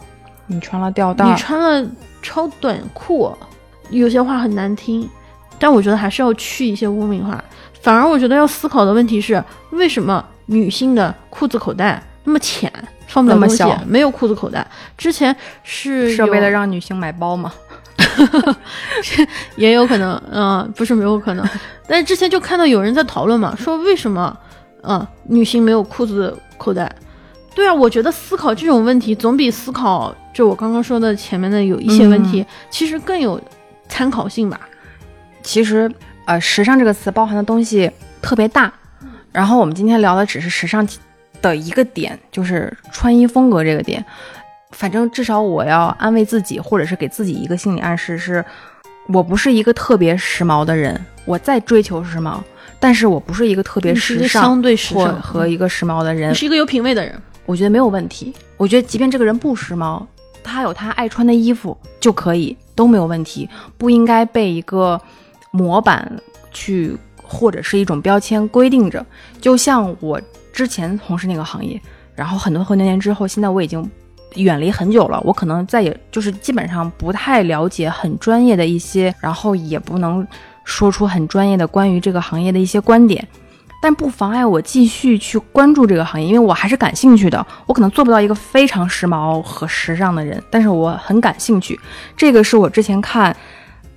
你穿了吊带，你穿了超短裤，有些话很难听，但我觉得还是要去一些污名化。反而我觉得要思考的问题是，为什么女性的裤子口袋那么浅？放不了东西，没有裤子口袋。之前是是为了让女性买包吗？也有可能，嗯，不是没有可能。但是之前就看到有人在讨论嘛，说为什么，嗯，女性没有裤子口袋？对啊，我觉得思考这种问题总比思考就我刚刚说的前面的有一些问题，其实更有参考性吧。其实，呃，时尚这个词包含的东西特别大。然后我们今天聊的只是时尚。的一个点就是穿衣风格这个点，反正至少我要安慰自己，或者是给自己一个心理暗示，是我不是一个特别时髦的人，我在追求时髦，但是我不是一个特别时尚、相对时尚和一个时髦的人。你是一个有品位的人，我觉得没有问题。我觉得即便这个人不时髦，他有他爱穿的衣服就可以，都没有问题，不应该被一个模板去或者是一种标签规定着。就像我。之前从事那个行业，然后很多很多年之后，现在我已经远离很久了，我可能再也就是基本上不太了解很专业的一些，然后也不能说出很专业的关于这个行业的一些观点，但不妨碍我继续去关注这个行业，因为我还是感兴趣的。我可能做不到一个非常时髦和时尚的人，但是我很感兴趣。这个是我之前看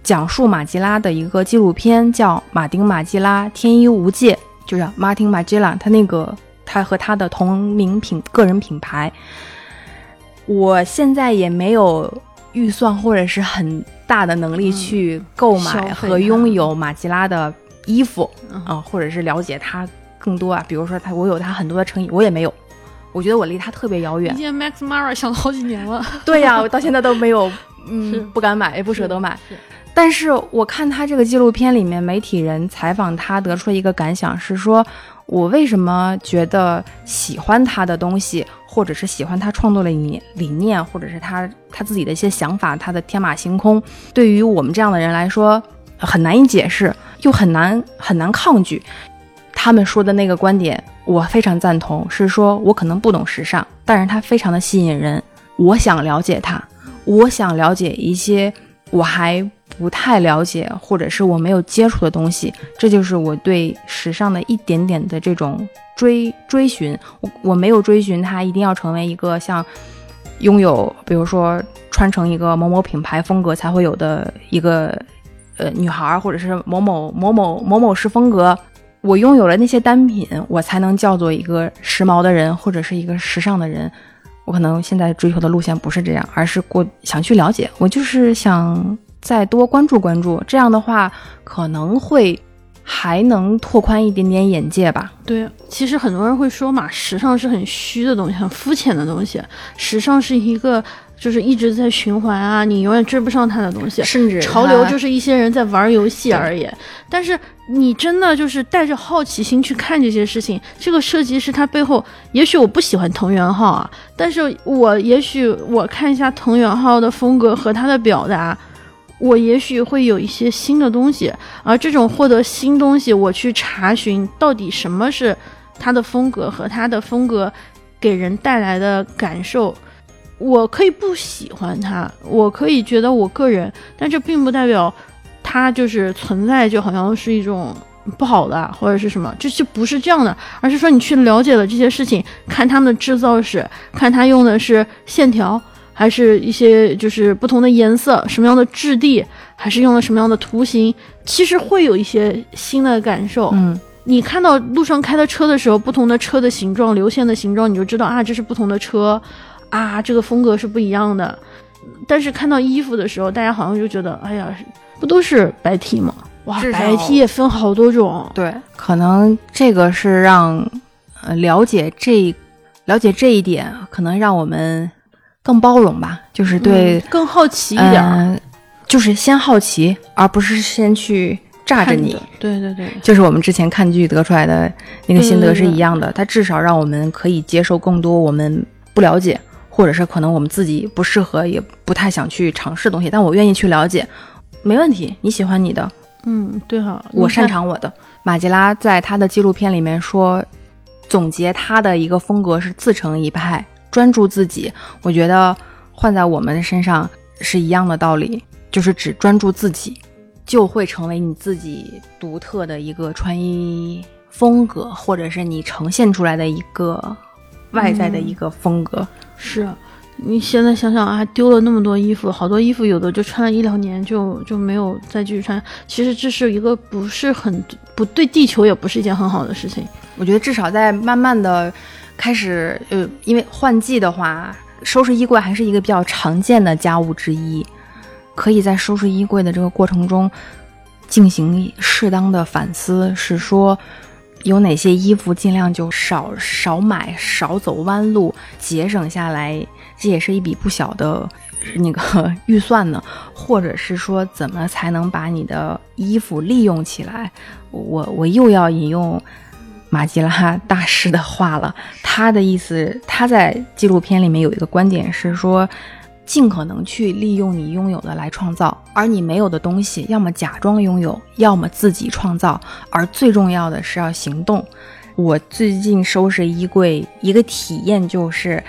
讲述马吉拉的一个纪录片，叫《马丁·马吉拉：天衣无界》，就是 Martin Margiela，他那个。他和他的同名品个人品牌，我现在也没有预算或者是很大的能力去购买和拥有马吉拉的衣服啊，或者是了解他更多啊。比如说他，我有他很多的成衣，我也没有。我觉得我离他特别遥远。一件 Max Mara 想了好几年了。对呀，我到现在都没有，嗯，不敢买，也不舍得买。但是我看他这个纪录片里面，媒体人采访他得出一个感想是说。我为什么觉得喜欢他的东西，或者是喜欢他创作的理理念，或者是他他自己的一些想法，他的天马行空，对于我们这样的人来说很难以解释，又很难很难抗拒。他们说的那个观点，我非常赞同，是说我可能不懂时尚，但是他非常的吸引人，我想了解他，我想了解一些我还。不太了解，或者是我没有接触的东西，这就是我对时尚的一点点的这种追追寻。我我没有追寻它一定要成为一个像拥有，比如说穿成一个某某品牌风格才会有的一个呃女孩，或者是某某某某某某式风格。我拥有了那些单品，我才能叫做一个时髦的人，或者是一个时尚的人。我可能现在追求的路线不是这样，而是过想去了解。我就是想。再多关注关注，这样的话可能会还能拓宽一点点眼界吧。对，其实很多人会说嘛，时尚是很虚的东西，很肤浅的东西。时尚是一个，就就是一直在循环啊，你永远追不上它的东西。甚至潮流就是是一些人在玩游戏而已，但是你真的就是带着好奇心去看这些事情。这个设计师他背后，也许我不喜欢藤原浩啊，但是我也许我看一下藤原浩的风格和他的表达，我也许会有一些新的东西。而这种获得新东西，我去查询到底什么是他的风格和他的风格给人带来的感受。我可以不喜欢他，我可以觉得我个人，但这并不代表他就是存在就好像是一种不好的或者是什么，这就不是这样的，而是说你去了解了这些事情，看他们的制造史，看他用的是线条，还是一些就是不同的颜色，什么样的质地，还是用了什么样的图形，其实会有一些新的感受。嗯，你看到路上开的车的时候，不同的车的形状、流线的形状，你就知道啊，这是不同的车，啊，这个风格是不一样的。但是看到衣服的时候，大家好像就觉得，哎呀，不都是白 T 吗？哇，白 T 也分好多种。对，可能这个是让呃了解这了解这一点，可能让我们更包容吧，就是对嗯，更好奇一点就是先好奇，而不是先去炸着你。对对对，就是我们之前看剧得出来的那个心得是对对对一样的，它至少让我们可以接受更多我们不了解，或者是可能我们自己不适合，也不太想去尝试的东西，但我愿意去了解，没问题。你喜欢你的，嗯，对哈，我擅。长我的。马吉拉在他的纪录片里面说，总结他的一个风格是自成一派，专注自己。我觉得换在我们身上是一样的道理，就是只专注自己，就会成为你自己独特的一个穿衣风格，或者是你呈现出来的一个外在的一个风格。是你现在想想啊，丢了那么多衣服，好多衣服有的就穿了一两年就就没有再继续穿。其实这是一个不是很不对地球也不是一件很好的事情。我觉得至少在慢慢的开始，呃，因为换季的话，收拾衣柜还是一个比较常见的家务之一，可以在收拾衣柜的这个过程中进行适当的反思，是说有哪些衣服尽量就少少买，少走弯路，节省下来，这也是一笔不小的那个预算呢。或者是说，怎么才能把你的衣服利用起来？我我又要引用马吉拉大师的话了，他的意思，他在纪录片里面有一个观点是说，尽可能去利用你拥有的来创造，而你没有的东西，要么假装拥有，要么自己创造，而最重要的是要行动。我最近收拾衣柜，一个体验就是。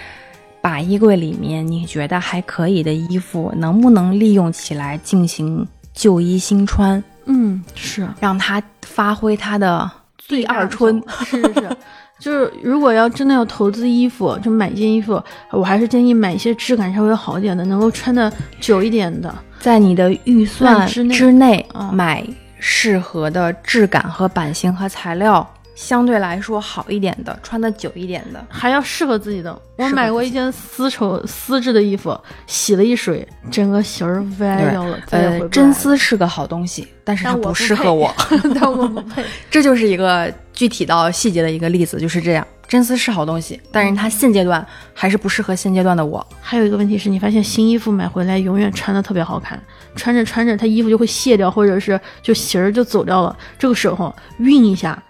把衣柜里面你觉得还可以的衣服，能不能利用起来进行旧衣新穿，嗯，是让它发挥它的第二春？是是是，就是如果要真的要投资衣服，就买件衣服，我还是建议买一些质感稍微好一点的，能够穿的久一点的。在你的预算之内之内啊买适合的质感和版型和材料，相对来说好一点的，穿的久一点的。还要适合自己的。我买过一件丝绸丝质的衣服，洗了一水，整个型儿歪掉了，呃，真丝是个好东西，但是它不适合我。但我不配。这就是一个具体到细节的一个例子，就是这样。真丝是好东西，但是它现阶段还是不适合现阶段的我。还有一个问题是你发现新衣服买回来永远穿的特别好看，穿着穿着它衣服就会卸掉，或者是就型儿就走掉了。这个时候熨一下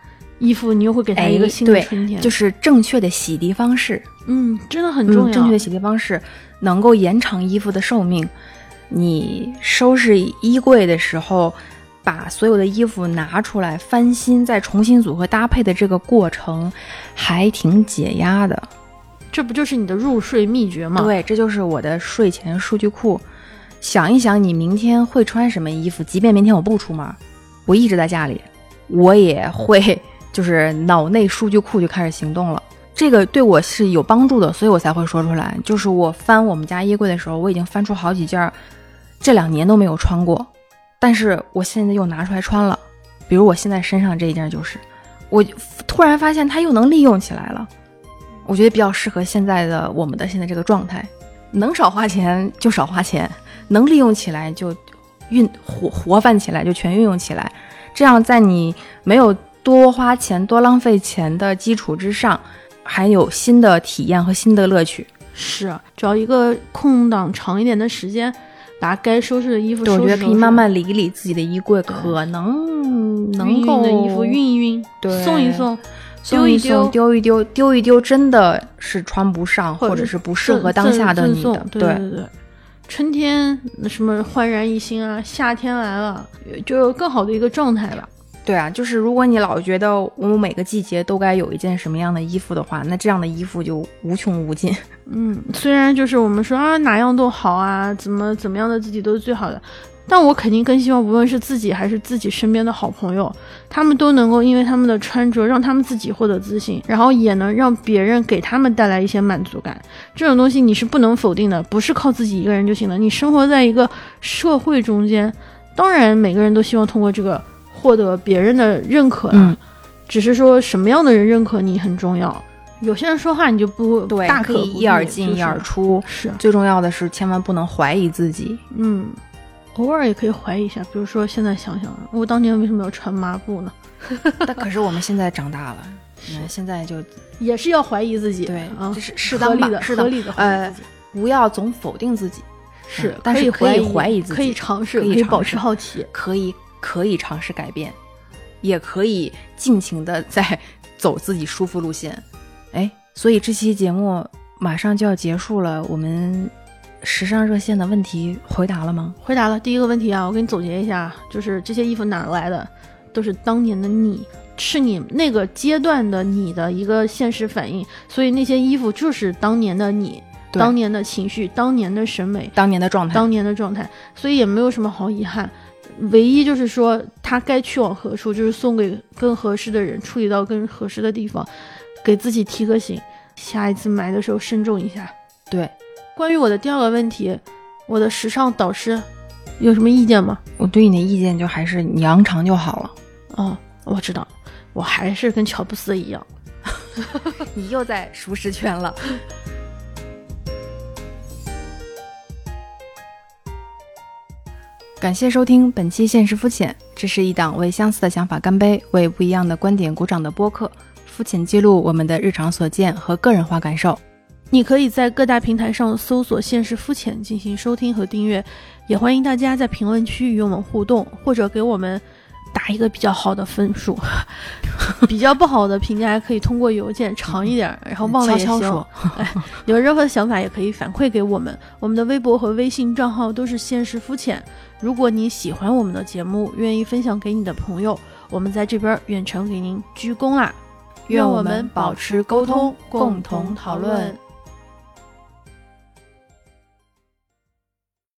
衣服，你又会给他一个哎新的春天。就是正确的洗涤方式，嗯，真的很重要。嗯，正确的洗涤方式能够延长衣服的寿命。你收拾衣柜的时候，把所有的衣服拿出来翻新，再重新组合搭配的这个过程，还挺解压的。这不就是你的入睡秘诀吗？，对，这就是我的睡前数据库。想一想，你明天会穿什么衣服？即便明天我不出门，我一直在家里，我也会就是脑内数据库就开始行动了。这个对我是有帮助的，所以我才会说出来。就是我翻我们家衣柜的时候，我已经翻出好几件儿，这两年都没有穿过，但是我现在又拿出来穿了。比如我现在身上这一件就是，我突然发现它又能利用起来了。我觉得比较适合现在的我们的现在这个状态，能少花钱就少花钱，能利用起来就运活活泛起来就全运用起来，这样在你没有多花钱、多浪费钱的基础之上，还有新的体验和新的乐趣。是，找一个空档长一点的时间，把该收拾的衣服对，收拾我觉得可以慢慢理一理自己的衣柜，可能能够的衣服熨一熨，对送一送，丢一丢丢一丢，丢一丢，真的是穿不上，或者者是不适合当下的你的，对对对。春天什么焕然一新啊，夏天来了，就有更好的一个状态吧。对啊，就是如果你老觉得我每个季节都该有一件什么样的衣服的话，那这样的衣服就无穷无尽。嗯，虽然就是我们说啊哪样都好啊，怎么怎么样的自己都是最好的，但我肯定更希望，无论是自己还是自己身边的好朋友，他们都能够因为他们的穿着让他们自己获得自信，然后也能让别人给他们带来一些满足感。这种东西你是不能否定的，不是靠自己一个人就行了。你生活在一个社会中间，当然每个人都希望通过这个获得别人的认可啊，嗯只是说什么样的人认可你很重要。有些人说话你就不对，大可以一耳进一耳出。是，最重要的是，千万不能怀疑自己。嗯，偶尔也可以怀疑一下，比如说现在想想，我当年为什么要穿抹布呢？但可是我们现在长大了，嗯，现在就也是要怀疑自己，对啊，就是适当的，适当合理的，呃，不要总否定自己，是嗯，但是可以怀疑自己可以尝试可以保持好奇。可以可以尝试改变，也可以尽情的在 走自己舒服路线。哎，所以这期节目马上就要结束了，我们时尚热线的问题回答了吗？回答了第一个问题啊，我给你总结一下，就是这些衣服哪来的，都是当年的你，是你那个阶段的你的一个现实反应，所以那些衣服就是当年的你，当年的情绪，当年的审美，当年的状态，当年的状态，所以也没有什么好遗憾。唯一就是说，他该去往何处，就是送给更合适的人，处理到更合适的地方，给自己提个醒，下一次买的时候慎重一下。对关于我的第二个问题，我的时尚导师有什么意见吗？我对你的意见就还是你扬长就好了。哦，我知道，我还是跟乔布斯一样。你又在舒适圈了。感谢收听本期《现实肤浅》，这是一档为相似的想法干杯、为不一样的观点鼓掌的播客，肤浅记录我们的日常所见和个人化感受。你可以在各大平台上搜索“现实肤浅”进行收听和订阅，也欢迎大家在评论区与我们互动，或者给我们打一个比较好的分数。比较不好的评价可以通过邮件长一点，然后忘了也行。悄悄说，有任何想法也可以反馈给我们，我们的微博和微信账号都是“现实肤浅”。如果你喜欢我们的节目，愿意分享给你的朋友，我们在这边远程给您鞠躬啦！愿我们保持沟通，共同讨论。